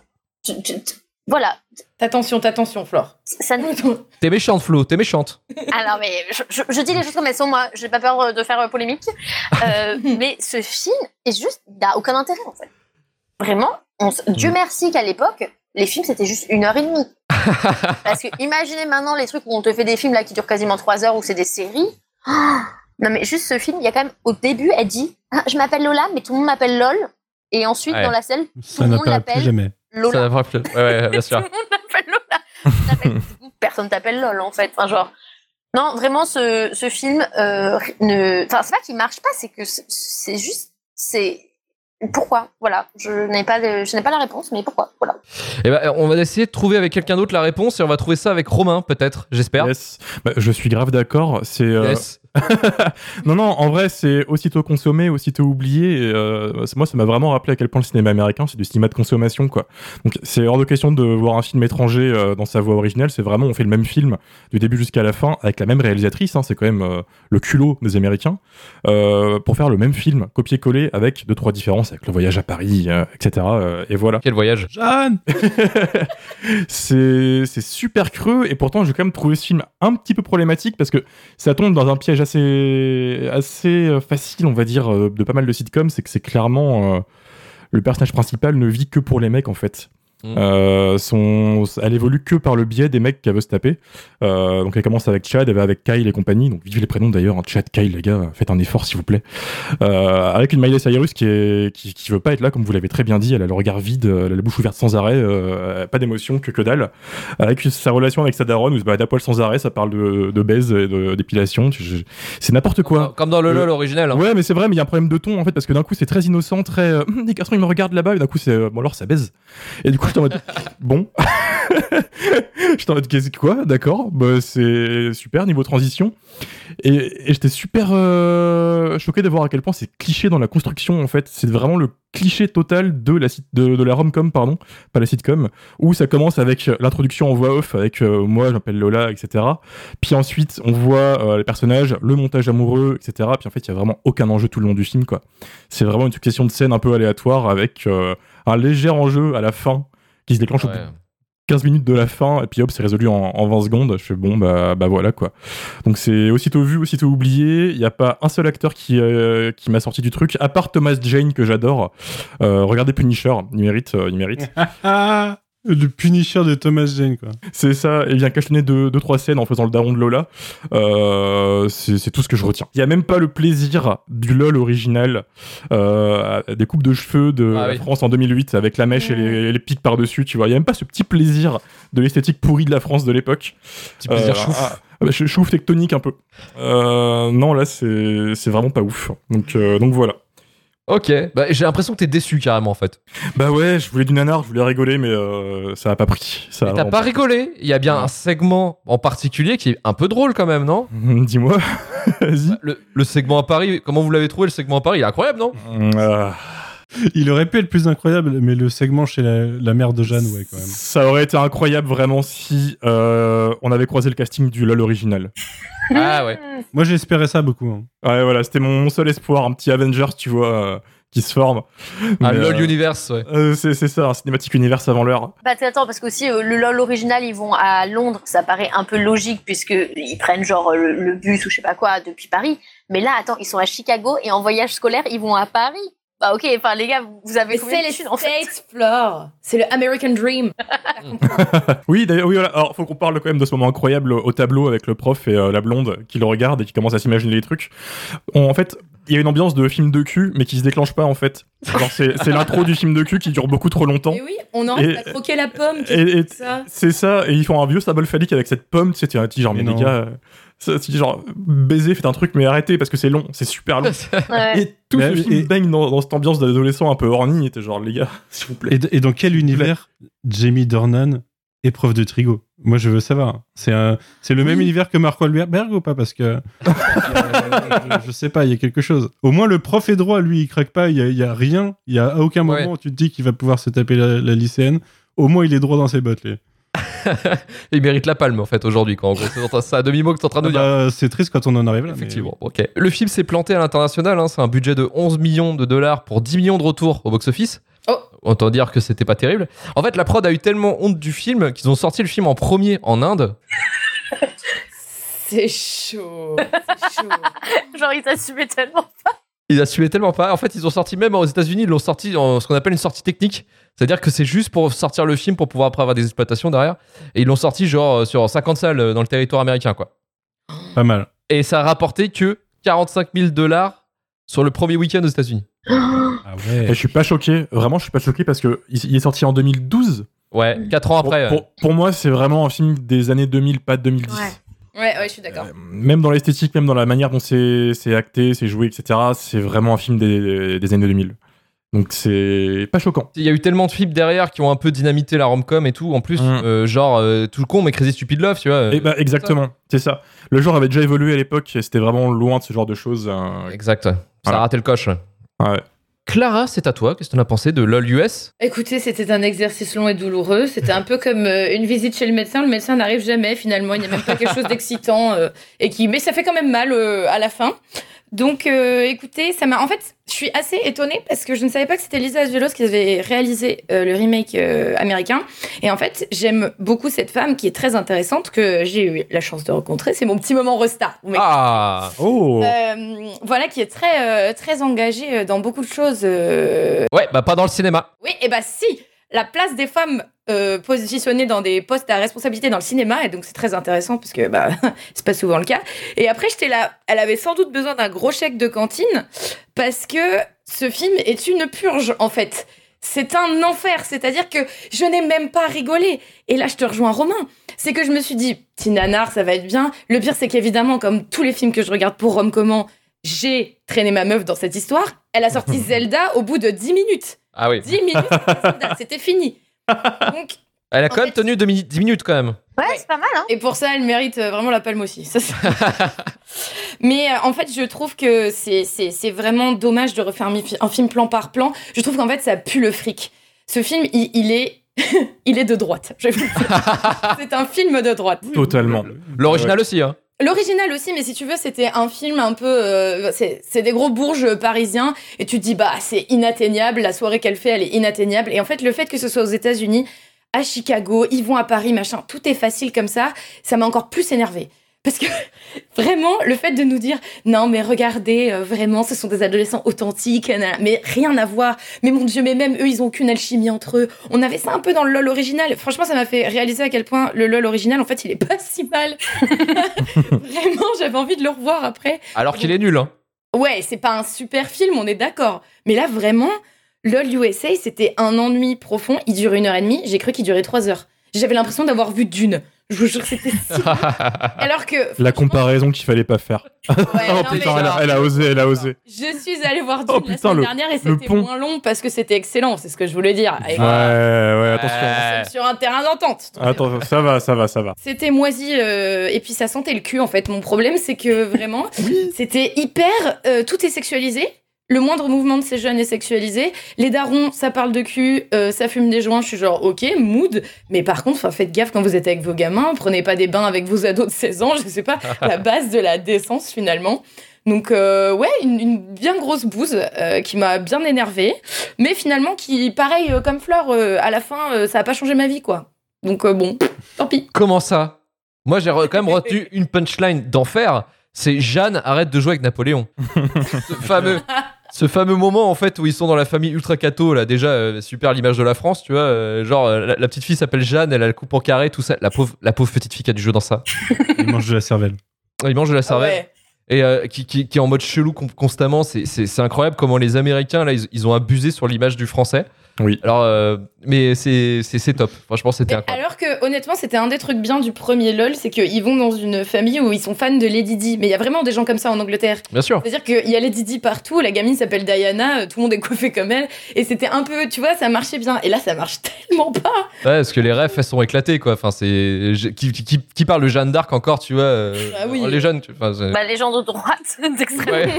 Voilà. T'attention, t'attention, Flore. Ça, ne- T'es méchante, Flo, t'es méchante. alors, mais je, je- je dis les choses comme elles sont, moi. J'ai pas peur de faire euh, polémique. Euh, mais ce film est juste, n'a aucun intérêt, en fait. Vraiment, on s- Dieu merci qu'à l'époque, les films c'était juste une heure et demie. Parce que imaginez maintenant les trucs où on te fait des films là qui durent quasiment trois heures ou c'est des séries. Ah non mais juste ce film, il y a quand même au début, elle dit Ah, Je m'appelle Lola, mais tout le monde m'appelle LOL. Et ensuite, Ouais. dans la scène, tout Ça le monde l'appelle jamais. Lola. Ça n'apparaît plus. Ouais, ouais, bien sûr. Tout le monde m'appelle Lola. T'appelles- Personne t'appelle LOL en fait. Enfin, genre. Non, vraiment, ce, ce film, euh, ne. Enfin, c'est pas qu'il marche pas, c'est que c'est- juste. C'est. Pourquoi Voilà. Je n'ai pas, de- je n'ai pas la réponse, mais pourquoi Voilà. Eh ben, on va essayer de trouver avec quelqu'un d'autre la réponse et on va trouver ça avec Romain, peut-être, j'espère. Yes. Bah, je suis grave d'accord. C'est euh, Yes. Non, non, en vrai, c'est aussitôt consommé, aussitôt oublié. et, euh, moi, ça m'a vraiment rappelé à quel point le cinéma américain, c'est du cinéma de consommation, quoi. Donc, c'est hors de question de voir un film étranger euh, dans sa voix originale. C'est vraiment, on fait le même film du début jusqu'à la fin avec la même réalisatrice. hein, c'est quand même euh, le culot des Américains euh, pour faire le même film, copier-coller avec deux trois différences, avec le voyage à Paris, euh, etc. euh, et voilà. Quel voyage? Jeanne c'est c'est super creux et pourtant j'ai quand même trouvé ce film un petit peu problématique parce que ça tombe dans un piège assez assez euh, facile on va dire euh, de pas mal de sitcoms c'est que c'est clairement euh, le personnage principal ne vit que pour les mecs en fait Mm. Euh, son, elle évolue que par le biais des mecs qu'elle veut se taper. Euh, donc elle commence avec Chad, elle va avec Kyle et compagnie. Donc vive les prénoms d'ailleurs, hein. Chad, Kyle les gars, faites un effort s'il vous plaît. Euh, avec une Miley Cyrus qui est qui, qui veut pas être là, comme vous l'avez très bien dit. Elle a le regard vide, elle a la bouche ouverte sans arrêt, euh, pas d'émotion que que dalle. Avec sa relation avec sa daronne où se balade à poil sans arrêt, ça parle de, de baise et d'épilation. C'est n'importe quoi. Comme dans le Euh, LOL original. hein. Ouais, mais c'est vrai, mais il y a un problème de ton en fait, parce que d'un coup c'est très innocent, très. euh, les garçons ils me regardent là-bas, et d'un coup c'est. bon alors ça baise. Et du coup j'étais en mode. bon. j'étais en mode qu'est-ce que quoi? D'accord, bah, c'est super niveau transition. Et, j'étais super euh, choqué de voir à quel point c'est cliché dans la construction en fait. C'est vraiment le cliché total de la, de, de la rom-com, pardon, pas la sitcom, où ça commence avec l'introduction en voix off, avec euh, moi, je m'appelle Lola, etc. Puis ensuite, on voit euh, les personnages, le montage amoureux, etc. Puis en fait, il y a vraiment aucun enjeu tout le long du film, quoi. C'est vraiment une succession de scènes un peu aléatoires avec un léger enjeu à la fin qui se déclenche au bout de 15 minutes de la fin, et puis hop, c'est résolu en, en 20 secondes. Je fais bon, bah, bah voilà quoi. Donc c'est aussitôt vu, aussitôt oublié. Il n'y a pas un seul acteur qui, euh, qui m'a sorti du truc, à part Thomas Jane que j'adore. Euh, regardez Punisher, il mérite. euh, il mérite. Le Punisher de Thomas Jane, quoi. C'est ça, et vient cachetonner deux, deux, trois scènes en faisant le daron de Lola. Euh, c'est c'est tout ce que je retiens. Il y a même pas le plaisir du LOL original, euh, des coupes de cheveux de Ah oui. France en 2008 avec la mèche et les, les pics par-dessus, tu vois. Il y a même pas ce petit plaisir de l'esthétique pourrie de la France de l'époque. Petit plaisir Euh, chouf. ah, bah, ch- chouf tectonique un peu. Euh, non, là, c'est c'est vraiment pas ouf. Donc, euh, donc voilà. Ok, bah, j'ai l'impression que t'es déçu carrément en fait. Bah ouais, je voulais du nanar, je voulais rigoler, mais euh, ça a pas pris. Ça Et t'as pas rigolé Il y a bien un segment en particulier qui est un peu drôle quand même, non? Dis-moi, vas-y. le, le segment à Paris, comment vous l'avez trouvé le segment à Paris? Il est incroyable, non? Ah. Il aurait pu être plus incroyable, mais le segment chez la, la mère de Jeanne, ouais, quand même. Ça aurait été incroyable vraiment si euh, on avait croisé le casting du LOL original. Ah ouais. Moi, j'espérais ça beaucoup. hein. Ouais, voilà, c'était mon seul espoir, un petit Avengers, tu vois, euh, qui se forme. Un Mais, LOL euh, Universe, ouais. euh, c'est c'est ça, un cinématique univers avant l'heure. Bah attends, parce qu'aussi euh, le LOL original, ils vont à Londres, ça paraît un peu logique puisque ils prennent genre le, le bus ou je sais pas quoi depuis Paris. Mais là, attends, ils sont à Chicago et en voyage scolaire, ils vont à Paris. Bah ok, enfin les gars, vous- avez c'est de les thunes, en fait Flore. C'est le American Dream. Oui, d'ailleurs, oui, voilà. Alors, faut qu'on parle quand même de ce moment incroyable au tableau avec le prof et euh, la blonde qui le regarde et qui commence à s'imaginer les trucs. On- en fait, il y a une ambiance de film de cul, mais qui se déclenche pas en fait. C'est l'intro du film de cul qui dure beaucoup trop longtemps. Et oui, on a Et- envie de croquer la pomme. Ça? c'est ça, et ils font un vieux symbole phallique avec cette pomme, tu sais, tu dis genre, mais, Mais les gars, euh, tu dis genre, baiser, faites un truc, mais arrêtez parce que c'est long, c'est super long. Ouais. Et tout Mais- ce film et- baigne dans, dans cette ambiance d'adolescent un peu horny, et t'es genre, les gars, s'il vous plaît. Et, dans quel univers Jamie Dornan est prof de trigo Moi, je veux savoir. C'est un- c'est le même univers que Mark Wahlberg ou pas? Parce que je, je sais pas, il y a quelque chose. Au moins, le prof est droit, lui, il craque pas. Il y a, il y a rien. Il y a à aucun moment Ouais. où tu te dis qu'il va pouvoir se taper la, la lycéenne. Au moins, il est droit dans ses bottes. lui. Il mérite la palme en fait aujourd'hui quand en gros, c'est ça à demi-mot que t'es en train de Ah dire. bah, c'est triste quand on en arrive là. mais- Effectivement, ok. Le film s'est planté à l'international, hein, c'est un budget de 11 millions de dollars pour 10 millions de retours au box-office. Oh. Autant dire que c'était pas terrible. En fait, la prod a eu tellement honte du film qu'ils ont sorti le film en premier en Inde. C'est chaud. C'est chaud. Genre, ils assumaient tellement. Ils assumaient tellement pas. En fait, ils ont sorti même aux États-Unis, ils l'ont sorti en ce qu'on appelle une sortie technique. C'est-à-dire que c'est juste pour sortir le film pour pouvoir après avoir des exploitations derrière. Et ils l'ont sorti genre euh, sur 50 salles euh, dans le territoire américain, quoi. Pas mal. Et ça a rapporté que 45 000 dollars sur le premier week-end aux États-Unis. Ah Et ouais. je suis pas choqué, vraiment, je suis pas choqué parce que il, est sorti en 2012. Ouais, 4 ans Pour, après. ouais. pour- pour moi, c'est vraiment un film des années 2000, pas de 2010. Ouais. Ouais, ouais, je suis d'accord. Euh, même dans l'esthétique, même dans la manière dont c'est c'est acté, c'est joué, etc., c'est vraiment un film des, des années 2000. Donc c'est pas choquant. Il y a eu tellement de films derrière qui ont un peu dynamité la rom-com et tout. En plus, Mm. euh, genre, euh, tout con, mais Crazy Stupid Love, tu vois. Et bah, exactement, c'est ça. Le genre avait déjà évolué à l'époque et c'était vraiment loin de ce genre de choses. euh, Exact. Ça Voilà. a raté le coche. ouais. Clara, c'est à toi. Qu'est-ce que t'en as pensé de LOL US Écoutez, c'était un exercice long et douloureux. C'était un peu comme euh, une visite chez le médecin. Le médecin n'arrive jamais finalement. Il n'y a même pas quelque chose d'excitant euh, et qui, mais ça fait quand même mal euh, à la fin. Donc, euh, écoutez, ça m'a. En fait, je suis assez étonnée parce que je ne savais pas que c'était Lisa Angelos qui avait réalisé euh, le remake euh, américain. Et en fait, j'aime beaucoup cette femme qui est très intéressante que j'ai eu la chance de rencontrer. C'est mon petit moment resta. Ah Oh Euh, voilà, qui est très, euh, très engagée euh, dans beaucoup de choses. euh, Ouais, bah pas dans le cinéma. oui, et bah si, la place des femmes euh, positionnées dans des postes à responsabilité dans le cinéma, et donc c'est très intéressant parce que bah, c'est pas souvent le cas. Et après, j'étais là, elle avait sans doute besoin d'un gros chèque de cantine parce que ce film est une purge en fait. C'est un enfer, c'est-à-dire que je n'ai même pas rigolé. Et là, je te rejoins, Romain. C'est que je me suis dit, petit nanar, ça va être bien. Le pire, c'est qu'évidemment, comme tous les films que je regarde pour Rome Comment, j'ai traîné ma meuf dans cette histoire. Elle a sorti Zelda au bout de 10 minutes. Ah oui. 10 minutes, c'était fini. Donc, Elle a quand même tenu deux mini- 10 minutes quand même. Ouais, c'est pas mal, hein. et pour ça, elle mérite euh, vraiment la palme aussi. Ça, Mais euh, en fait, je trouve que c'est- c'est c'est vraiment dommage de refaire un, film plan par plan. Je trouve qu'en fait, ça pue le fric. Ce film, il, il est, il est de droite. C'est un film de droite. Totalement. L'original aussi, hein. L'original aussi, mais si tu veux, c'était un film un peu. euh, c'est des gros bourges parisiens, et tu te dis, bah, c'est inatteignable, la soirée qu'elle fait, elle est inatteignable. Et en fait, le fait que ce soit aux États-Unis, à Chicago, ils vont à Paris, machin, tout est facile comme ça, ça m'a encore plus énervé. Parce que vraiment, le fait de nous dire non, mais regardez, euh, vraiment, ce sont des adolescents authentiques, mais rien à voir. Mais mon Dieu, mais même eux, ils ont aucune alchimie entre eux. On avait ça un peu dans le LOL original. Franchement, ça m'a fait réaliser à quel point le LOL original, en fait, il est pas si mal. vraiment, j'avais envie de le revoir après. Alors qu'il est nul, hein. Ouais, c'est pas un super film, on est d'accord. Mais là, vraiment, LOL USA, c'était un ennui profond. Il dure une heure et demie. J'ai cru qu'il durait trois heures. J'avais l'impression d'avoir vu Dune. Je vous jure c'était si. Alors que. La comparaison qu'il fallait pas faire. Ouais, oh non, putain, elle a, elle a osé, elle a osé. Je suis allée voir Dune Oh, la semaine le- dernière et c'était moins long parce que c'était excellent, c'est ce que je voulais dire. Et Ouais, ouais, attention. sommes sur un terrain d'entente. Attends, ça va, ça va, ça va. C'était moisi euh, et puis ça sentait le cul en fait. Mon problème c'est que vraiment c'était hyper euh, tout est sexualisé. Le moindre mouvement de ces jeunes est sexualisé. Les darons, ça parle de cul, euh, ça fume des joints. Je suis genre ok, mood. Mais par contre, faites gaffe quand vous êtes avec vos gamins. Prenez pas des bains avec vos ados de 16 ans. Je sais pas la base de la décence finalement. Donc euh, ouais, une, une bien grosse bouse euh, qui m'a bien énervée, mais finalement qui, pareil euh, comme Fleur, euh, à la fin, euh, ça a pas changé ma vie quoi. Donc euh, bon, tant pis. Comment ça? Moi, j'ai quand même retenu une punchline d'enfer. C'est Jeanne arrête de jouer avec Napoléon. ce fameux, ce fameux moment en fait où ils sont dans la famille ultra catho là. Déjà euh, super l'image de la France, tu vois. euh, genre euh, la, la petite fille s'appelle Jeanne, elle a le coupe en carré, tout ça. La pauvre, la pauvre petite fille qui a du jeu dans ça. Il mange de la cervelle. Il mange de la Ah cervelle. ouais. et euh, qui, qui, qui est en mode chelou con- constamment. C'est- C'est c'est incroyable comment les Américains, là, ils, ils ont abusé sur l'image du français. Oui. Alors, euh, mais c'est top. Franchement, c'était incroyable. Alors que honnêtement, c'était un des trucs bien du premier LOL, c'est qu'ils vont dans une famille où ils sont fans de Lady Di. Mais il y a vraiment des gens comme ça en Angleterre. Bien sûr. C'est-à-dire qu'il y a Lady Di partout, la gamine s'appelle Diana, euh, tout le monde est coiffé comme elle. Et c'était un peu, tu vois, ça marchait bien. Et là, ça marche tellement pas. Ouais, parce que les refs, elles sont éclatées, quoi. Enfin, c'est. Qui, qui, qui parle de Jeanne d'Arc encore, tu vois euh, Ah oui. Les jeunes, tu enfin, Bah, les gens de droite, d'extrême.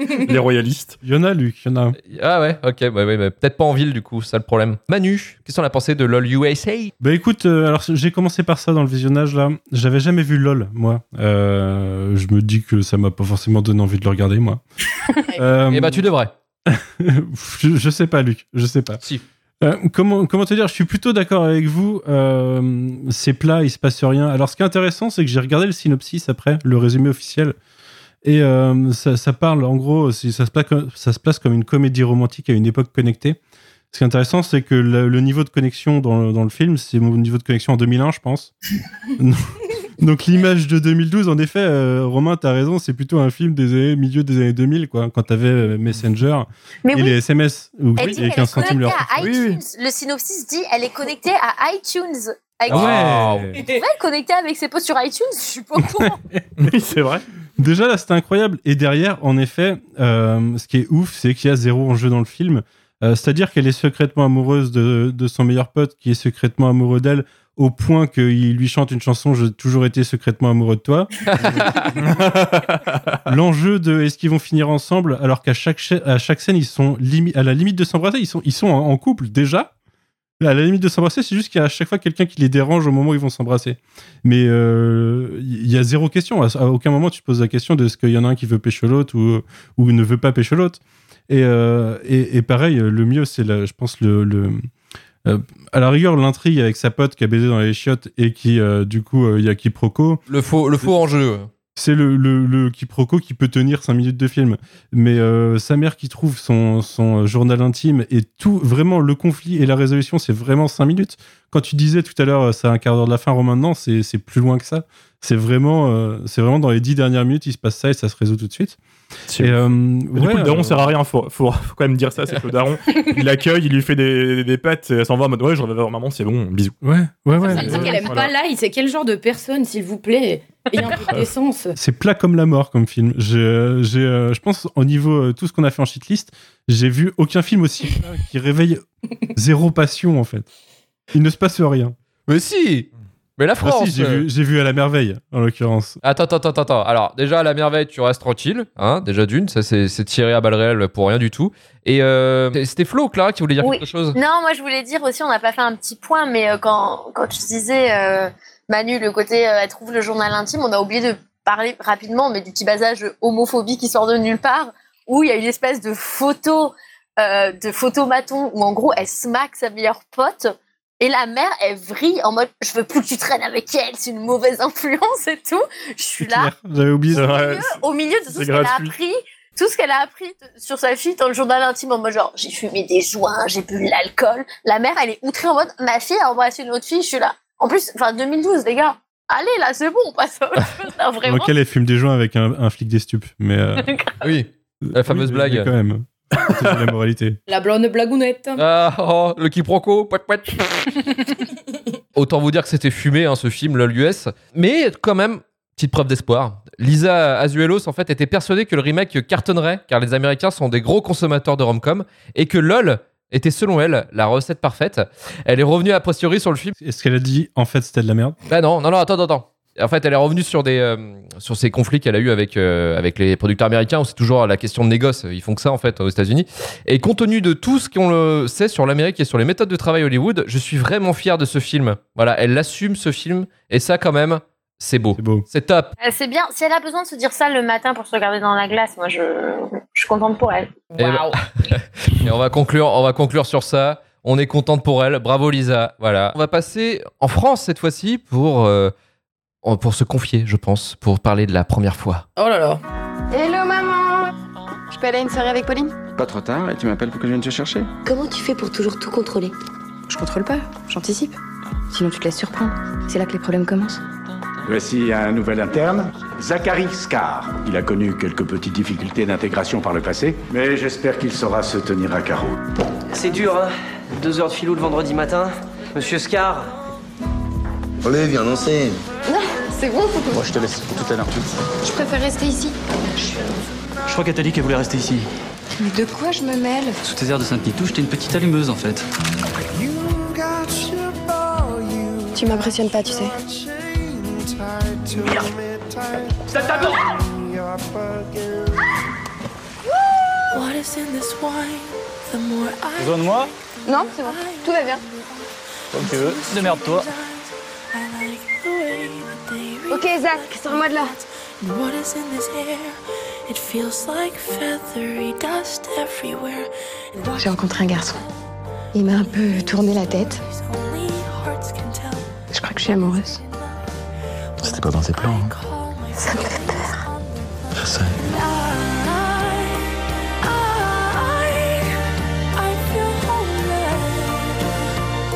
Les royalistes. Il y en a, Luc, il y en a. Ah ouais, ok, bah, ouais, mais peut-être pas en ville du coup, c'est ça le problème. Manu, qu'est-ce qu'on a pensé de LOL USA Bah écoute, euh, alors j'ai commencé par ça dans le visionnage là. J'avais jamais vu LOL, moi. Euh, je me dis que ça m'a pas forcément donné envie de le regarder, moi. Euh, Eh bah tu devrais. je, je sais pas, Luc. Je sais pas. Si. Euh, comment, comment te dire Je suis plutôt d'accord avec vous. Euh, c'est plat, il se passe rien. Alors, ce qui est intéressant, c'est que j'ai regardé le synopsis après, le résumé officiel. Et euh, ça, ça parle, en gros, ça se, place comme, ça se place comme une comédie romantique à une époque connectée. Ce qui est intéressant, c'est que le, le niveau de connexion dans le, dans le film, c'est mon niveau de connexion en 2001, je pense. Donc l'image de 2012, en effet, euh, Romain, t'as raison, c'est plutôt un film des années, milieu des années 2000, quoi, quand t'avais euh, Messenger Mais et oui. les SMS où Elle oui, dit et qu'elle 15 est centimes connectée l'heure. à iTunes. Le synopsis dit elle est connectée à iTunes. Avec Ah ouais. Elle est connectée avec ses posts sur iTunes, je suis pas au courant. Oui, c'est vrai. Déjà là, c'était incroyable. Et derrière, en effet, euh, ce qui est ouf, c'est qu'il y a zéro enjeu dans le film. Euh, C'est-à-dire qu'elle est secrètement amoureuse de, de son meilleur pote, qui est secrètement amoureux d'elle, au point qu'il lui chante une chanson J'ai toujours été secrètement amoureux de toi. L'enjeu de est-ce qu'ils vont finir ensemble, alors qu'à chaque, cha- à chaque scène, ils sont à la limite de s'embrasser. Ils sont, ils sont en, en couple déjà. À la limite de s'embrasser, c'est juste qu'il y a à chaque fois quelqu'un qui les dérange au moment où ils vont s'embrasser. Mais euh, il y a zéro question. À, aucun moment tu te poses la question de ce qu'il y en a un qui veut pécho l'autre ou, ou ne veut pas pécho l'autre. Et, euh, et, et pareil, le mieux, c'est, je pense, le, le euh, à la rigueur, l'intrigue avec sa pote qui a baisé dans les chiottes et qui, euh, du coup, il y a quiproquo. Le faux, le faux enjeu. C'est le, le, le quiproquo qui peut tenir 5 minutes de film. Mais sa mère qui trouve son, son journal intime et tout, vraiment, le conflit et la résolution, c'est vraiment 5 minutes. Quand tu disais tout à l'heure, c'est un quart d'heure de la fin, Romain, non, c'est plus loin que ça. C'est vraiment, euh, c'est vraiment dans les 10 dernières minutes, il se passe ça et ça se résout tout de suite. Et, euh, Mais du coup, le daron euh, sert à rien, faut, faut, faut quand même dire ça, c'est que le daron, il l'accueille, il lui fait des, des, des pâtes, et elle s'en va en mode ouais, je reviens voir maman, c'est bon, bisous. Ouais, ouais, ouais. Ça veut dire qu'elle aime pas l'ail, c'est quel genre de personne, s'il vous plaît un peu d'essence. C'est plat comme la mort comme film. J'ai, j'ai, euh, je pense au niveau euh, tout ce qu'on a fait en shitlist, j'ai vu aucun film aussi plat qui réveille zéro passion en fait. Il ne se passe rien. Mais si Mais la Ah France si, j'ai euh, vu, j'ai vu à la merveille en l'occurrence. Attends, attends, attends, attends. Alors, déjà, à la merveille, tu restes tranquille. Hein, déjà d'une, ça c'est c'est tiré à balles réelles pour rien du tout. Et euh, c'était Flo, Clara, qui voulait dire Oui. quelque chose? Non, moi je voulais dire aussi, on n'a pas fait un petit point, mais euh, quand, quand tu disais, euh, Manu, le côté euh, elle trouve le journal intime, on a oublié de parler rapidement, mais du petit basage homophobie qui sort de nulle part, où il y a une espèce de photo, euh, de photomaton, où en gros elle smack sa meilleure pote, et la mère elle vrille en mode je veux plus que tu traînes avec elle, c'est une mauvaise influence et tout. Je suis là, J'avais oublié ça. Ouais, au milieu de tout ce qu'elle a appris, tout ce qu'elle a appris sur sa fille dans le journal intime en mode genre j'ai fumé des joints, j'ai bu de l'alcool. La mère elle est outrée en mode ma fille a embrassé une autre fille, je suis là. En plus, enfin 2012 les gars, allez là c'est bon, on passe à autre chose. Non, vraiment. elle fume des joints avec un, un flic des stupes. Mais euh, Oui, la fameuse oui, blague. quand même. La moralité. La blonde blagounette. Ah, oh, le quiproquo, pouet. Autant vous dire que c'était fumé, hein, ce film, LOL US. Mais quand même, petite preuve d'espoir. Lisa Azuelos, en fait, était persuadée que le remake cartonnerait, car les Américains sont des gros consommateurs de rom-com, et que LOL était, selon elle, la recette parfaite. Elle est revenue a posteriori sur le film. Est-ce qu'elle a dit en fait c'était de la merde? Bah non, non, non, attends, attends, attends. En fait, elle est revenue sur des euh, sur ces conflits qu'elle a eu avec euh, avec les producteurs américains. où C'est toujours la question de négoce. Ils font que ça en fait aux États-Unis. Et compte tenu de tout ce qu'on le sait sur l'Amérique et sur les méthodes de travail Hollywood, je suis vraiment fier de ce film. Voilà, elle assume ce film et ça quand même, c'est beau. C'est beau. C'est top. Euh, C'est bien, si elle a besoin de se dire ça le matin pour se regarder dans la glace, moi je, je suis contente pour elle. Et, bah- et on va conclure, on va conclure sur ça. On est contente pour elle. Bravo Lisa. Voilà. On va passer en France cette fois-ci pour euh, pour se confier, je pense, pour parler de la première fois. Oh là là. Hello maman Je peux aller à une soirée avec Pauline? Pas trop tard et tu m'appelles pour que je vienne te chercher? Comment tu fais pour toujours tout contrôler? Je contrôle pas, j'anticipe. Sinon tu te laisses surprendre. C'est là que les problèmes commencent. Voici un nouvel interne. Zachary Scar. Il a connu quelques petites difficultés d'intégration par le passé, mais j'espère qu'il saura se tenir à carreau. C'est dur, hein? Deux heures de philo le vendredi matin. Monsieur Scar Allez, viens lancer. Non, c'est bon. Moi, je te laisse pour tout à l'heure. Je préfère rester ici. Je crois qu'elle t'a dit qu'elle voulait rester ici. Mais de quoi je me mêle Sous tes airs de Sainte-Nitouche, t'es une petite allumeuse en fait. Tu m'impressionnes pas, tu sais. Ça t'adore Besoin de moi Non, c'est bon. Tout va bien. Comme tu veux. Démerde-toi. Ok, Zach, sors-moi de là. J'ai rencontré un garçon. Il m'a un peu tourné la tête. Je crois que je suis amoureuse. C'était pas dans tes plans. hein. Ça me fait peur. Je sais.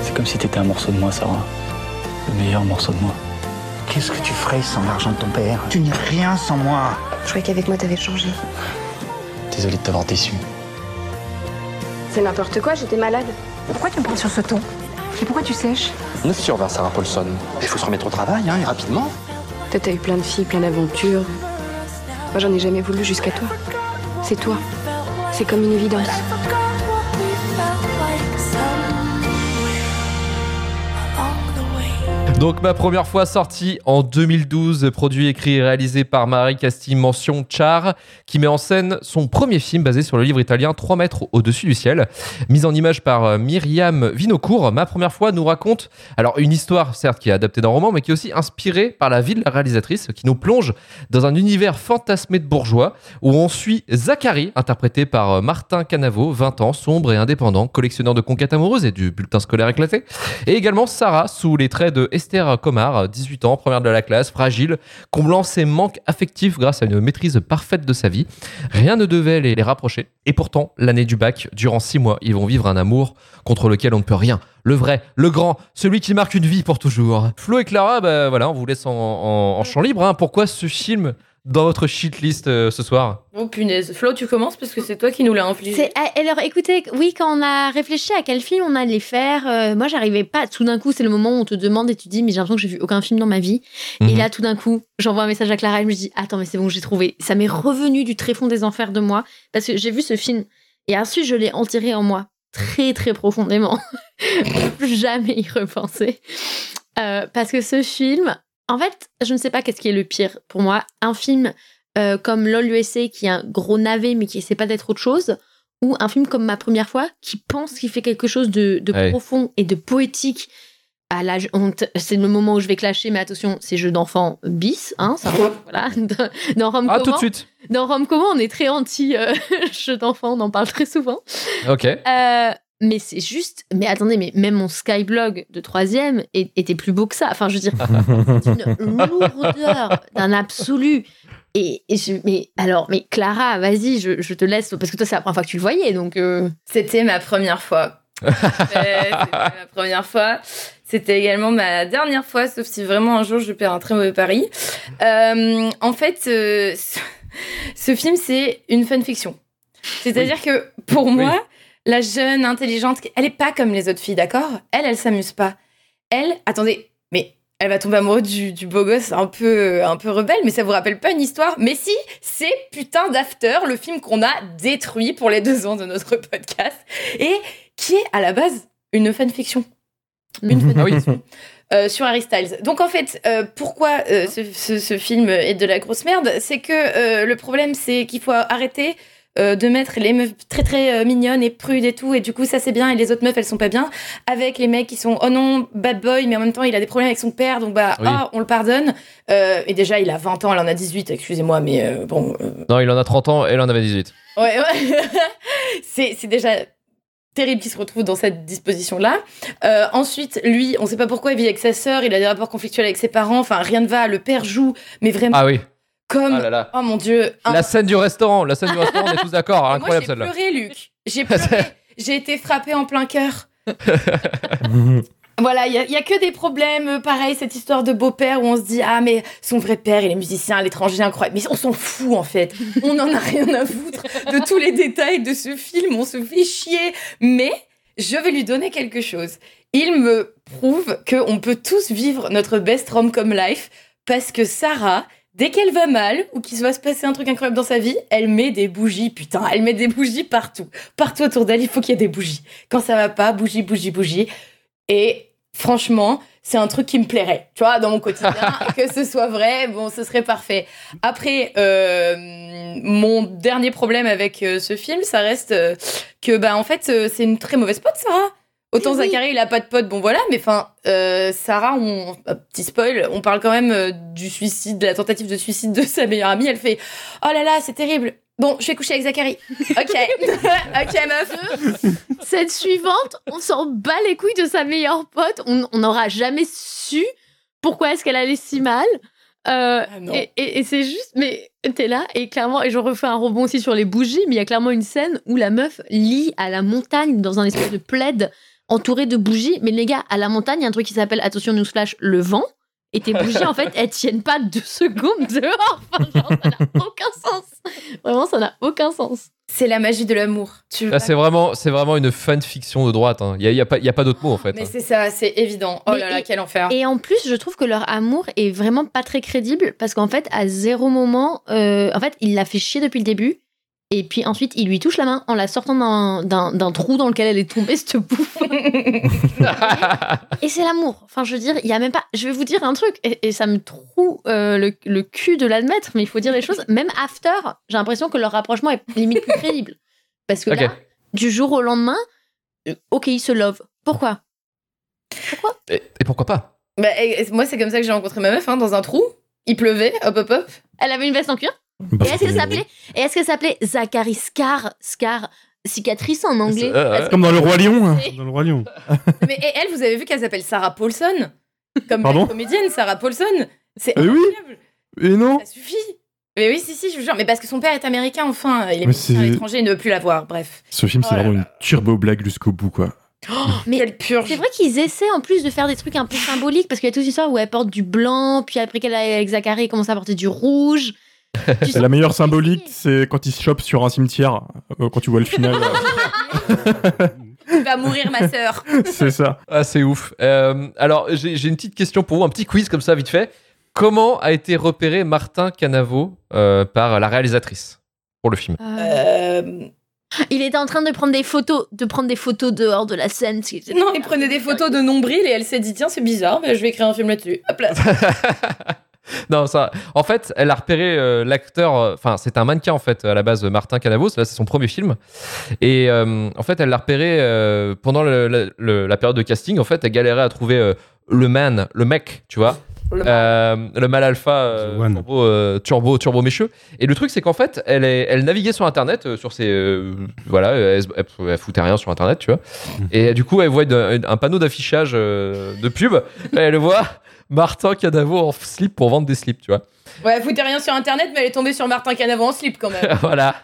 C'est comme si t'étais un morceau de moi, Sarah. Le meilleur morceau de moi. Qu'est-ce que tu ferais sans l'argent de ton père? Tu n'es rien sans moi. Je croyais qu'avec moi t'avais changé. Désolé de t'avoir déçu. C'est n'importe quoi, j'étais malade. Pourquoi tu me prends sur ce ton? Et pourquoi tu sèches? 9 sur 20, Sarah Paulson. Il faut se remettre au travail, hein, et rapidement. Toi t'as eu plein de filles, plein d'aventures. Moi j'en ai jamais voulu jusqu'à toi. C'est toi. C'est comme une évidence. Donc ma première fois sortie en 2012, produit, écrit et réalisé par Marie Castille Mention Char, qui met en scène son premier film basé sur le livre italien 3 mètres au-dessus du ciel. Mise en image par euh, Myriam Vinocourt, ma première fois nous raconte alors une histoire certes qui est adaptée d'un roman, mais qui est aussi inspirée par la vie de la réalisatrice, qui nous plonge dans un univers fantasmé de bourgeois, où on suit Zachary, interprété par euh, Martin Canavo, 20 ans, sombre et indépendant, collectionneur de conquêtes amoureuses et du bulletin scolaire éclaté, et également Sarah, sous les traits de Esther Comar, 18 ans, première de la classe, fragile, comblant ses manques affectifs grâce à une maîtrise parfaite de sa vie. Rien ne devait les, les rapprocher. Et pourtant, l'année du bac, durant six mois, ils vont vivre un amour contre lequel on ne peut rien. Le vrai, le grand, celui qui marque une vie pour toujours. Flo et Clara, bah, voilà, on vous laisse en champ libre. hein. Pourquoi ce film dans votre shitlist euh, ce soir Oh punaise. Flo, tu commences parce que c'est toi qui nous l'as infligé. Ah, alors écoutez, oui, quand on a réfléchi à quel film on allait faire, euh, moi j'arrivais pas. Tout d'un coup, c'est le moment où on te demande et tu dis, mais j'ai l'impression que j'ai vu aucun film dans ma vie. Et Mhm. là, tout d'un coup, j'envoie un message à Clara et je me dis, attends, mais c'est bon, j'ai trouvé. Ça m'est revenu du tréfonds des enfers de moi parce que j'ai vu ce film et ensuite je l'ai enterré en moi très très profondément. Jamais y repenser. Euh, parce que ce film, en fait, je ne sais pas qu'est-ce qui est le pire pour moi. Un film euh, comme LOL USA qui est un gros navet mais qui essaie pas d'être autre chose, ou un film comme Ma Première fois qui pense qu'il fait quelque chose de, de Ouais. profond et de poétique. À on t- c'est le moment où je vais clasher, mais attention, c'est jeu d'enfant bis, hein, ça, voilà. Dans- Dans Rome Ah, tout de suite. Dans Rome comment on est très anti euh, jeu d'enfant, on en parle très souvent. Ok. Euh, mais c'est juste. Mais attendez, mais même mon Skyblog de troisième était plus beau que ça. Enfin, je veux dire, c'est une lourdeur d'un absolu. Et, et je- mais alors, mais Clara, vas-y, je, je te laisse parce que toi, c'est la première fois que tu le voyais, donc. euh, C'était ma première fois. C'était ma première fois. C'était également ma dernière fois, sauf si vraiment un jour je perds un très mauvais pari. Euh, en fait, euh, ce, ce film, c'est une fanfiction. C'est-à-dire que pour moi, la jeune, intelligente, elle est pas comme les autres filles, d'accord? Elle, elle s'amuse pas. Elle, attendez, mais elle va tomber amoureuse du, du beau gosse un peu, un peu rebelle, mais ça vous rappelle pas une histoire? Mais si, c'est putain d'After, le film qu'on a détruit pour les deux ans de notre podcast, et qui est à la base une fanfiction. Une fanfiction. euh, sur Harry Styles. Donc en fait, euh, pourquoi euh, ce, ce- ce film est de la grosse merde? C'est que euh, le problème, c'est qu'il faut arrêter euh, de mettre les meufs très très euh, mignonnes et prudes et tout, et du coup ça c'est bien, et les autres meufs elles sont pas bien, avec les mecs qui sont oh non, bad boy, mais en même temps il a des problèmes avec son père, donc bah Oui. ah, on le pardonne. Euh, et déjà il a 20 ans, elle en a 18, excusez-moi, mais bon, Non, il en a 30 ans, elle en avait 18. Ouais, ouais. c'est, c'est déjà terrible qu'il se retrouve dans cette disposition-là. Euh, ensuite, lui, on sait pas pourquoi, il vit avec sa sœur, il a des rapports conflictuels avec ses parents, enfin, rien ne va, le père joue, mais vraiment Ah oui. Comme... Ah là là. Oh mon Dieu. un- La scène du restaurant, la scène du restaurant, on est tous d'accord. Moi, Incroyable j'ai celle-là. pleuré, Luc. J'ai pleuré. j'ai été frappée en plein cœur. Voilà, il y, a- a que des problèmes. euh, Pareil, cette histoire de beau-père où on se dit ah mais son vrai père il est musicien à l'étranger incroyable. Mais on s'en fout en fait. On en a rien à foutre de tous les détails de ce film. On se fait chier. Mais je vais lui donner quelque chose. Il me prouve que on peut tous vivre notre best rom-com life parce que Sarah. Dès qu'elle va mal ou qu'il va se passer un truc incroyable dans sa vie, elle met des bougies, putain, elle met des bougies partout. Partout autour d'elle, il faut qu'il y ait des bougies. Quand ça va pas, bougie, bougie, bougie. Et franchement, c'est un truc qui me plairait, tu vois, dans mon quotidien, que ce soit vrai, bon, ce serait parfait. Après, euh, mon dernier problème avec euh, ce film, ça reste euh, que, bah, en fait, c'est une très mauvaise pote, Sarah. Autant Zachary, il a pas de pote, bon voilà, mais enfin, euh, Sarah, on, petit spoil, on parle quand même euh, du suicide, de la tentative de suicide de sa meilleure amie. Elle fait, oh là là, c'est terrible. Bon, je vais coucher avec Zachary. Ok, ok meuf. Cette suivante, on s'en bat les couilles de sa meilleure pote. On n'aura jamais su pourquoi est-ce qu'elle allait si mal. Euh, et et- et c'est juste, mais t'es là et clairement, et je refais un rebond aussi sur les bougies, mais il y a clairement une scène où la meuf lit à la montagne dans un espèce de plaid entouré de bougies. Mais les gars, à la montagne, il y a un truc qui s'appelle, attention, newsflash, le vent. Et tes bougies, en fait, elles tiennent pas deux secondes dehors. Enfin, genre, ça n'a aucun sens. Vraiment, ça n'a aucun sens. C'est la magie de l'amour. Tu Là, c'est vraiment, c'est vraiment une fanfiction de droite. hein. Il n'y a, y a pas, il y a pas d'autre mot en fait. Mais hein. c'est ça, c'est évident. Oh Mais là là, et- quel enfer. Et en plus, je trouve que leur amour est vraiment pas très crédible parce qu'en fait, à zéro moment, euh, en fait, il l'a fait chier depuis le début. Et puis ensuite, il lui touche la main en la sortant d'un- d'un d'un trou dans lequel elle est tombée, cette bouffe. et c'est l'amour. Enfin, je veux dire, il y a même pas. Je vais vous dire un truc, et, et ça me troue euh, le, le cul de l'admettre, mais il faut dire les choses. Même after, j'ai l'impression que leur rapprochement est limite plus crédible. Parce que là, du jour au lendemain, euh, ok, ils se love. Pourquoi? Et, et pourquoi pas? Bah, et- et moi, c'est comme ça que j'ai rencontré ma meuf, hein, dans un trou. Il pleuvait, hop hop hop. Elle avait une veste en cuir? Et est-ce qu'elle s'appelait Et est-ce qu'elle s'appelait Zachary Scar Scar cicatrice en anglais? Parce que- Comme dans Le Roi Lion. hein. Dans le Roi Lion. Mais et elle, vous avez vu qu'elle s'appelle Sarah Paulson? Comme Pardon? la comédienne, Sarah Paulson. C'est Eh oui. incroyable. Et non? Ça suffit. Mais oui, si, si, je vous jure. Mais parce que son père est américain, enfin. Il est Mais à c'est- l'étranger, il ne veut plus la voir. Bref. Ce film, Oh c'est là vraiment là. une turbo blague jusqu'au bout, quoi. Mais Quelle purge. c'est vrai qu'ils essaient en plus de faire des trucs un peu symboliques parce qu'il y a toute cette histoire où elle porte du blanc, puis après qu'elle est avec Zachary, elle commence à porter du rouge. La meilleure symbolique, c'est quand il se chope sur un cimetière, euh, quand tu vois le final. euh, Tu vas mourir, ma sœur. c'est ça. Ah, c'est ouf. Euh, alors, j'ai une petite question pour vous, un petit quiz comme ça, vite fait. Comment a été repéré Martin Canavo euh, par la réalisatrice pour le film? Euh, Il était en train de prendre des photos, de prendre des photos dehors de la scène. Non, il prenait des photos de nombril et elle s'est dit tiens, c'est bizarre, mais je vais écrire un film là-dessus. Hop là. Non, ça. En fait, elle a repéré euh, l'acteur. euh, Enfin, c'est un mannequin en fait à la base, Martin Canavos. Là, c'est son premier film. Et euh, en fait, elle l'a repéré euh, pendant le- le- le- la période de casting. En fait, elle galérait à trouver euh, le man, le mec, tu vois. Le Euh, le mal alpha euh, turbo, euh, turbo turbo mécheux et le truc c'est qu'en fait elle est, elle naviguait sur internet euh, sur ses euh, voilà elle, elle, elle foutait rien sur internet tu vois et du coup elle voit une- un panneau d'affichage euh, de pub elle voit Martin Canavo en slip pour vendre des slips tu vois Ouais, foutait rien sur internet, mais elle est tombée sur Martin Canavo en slip quand même. voilà.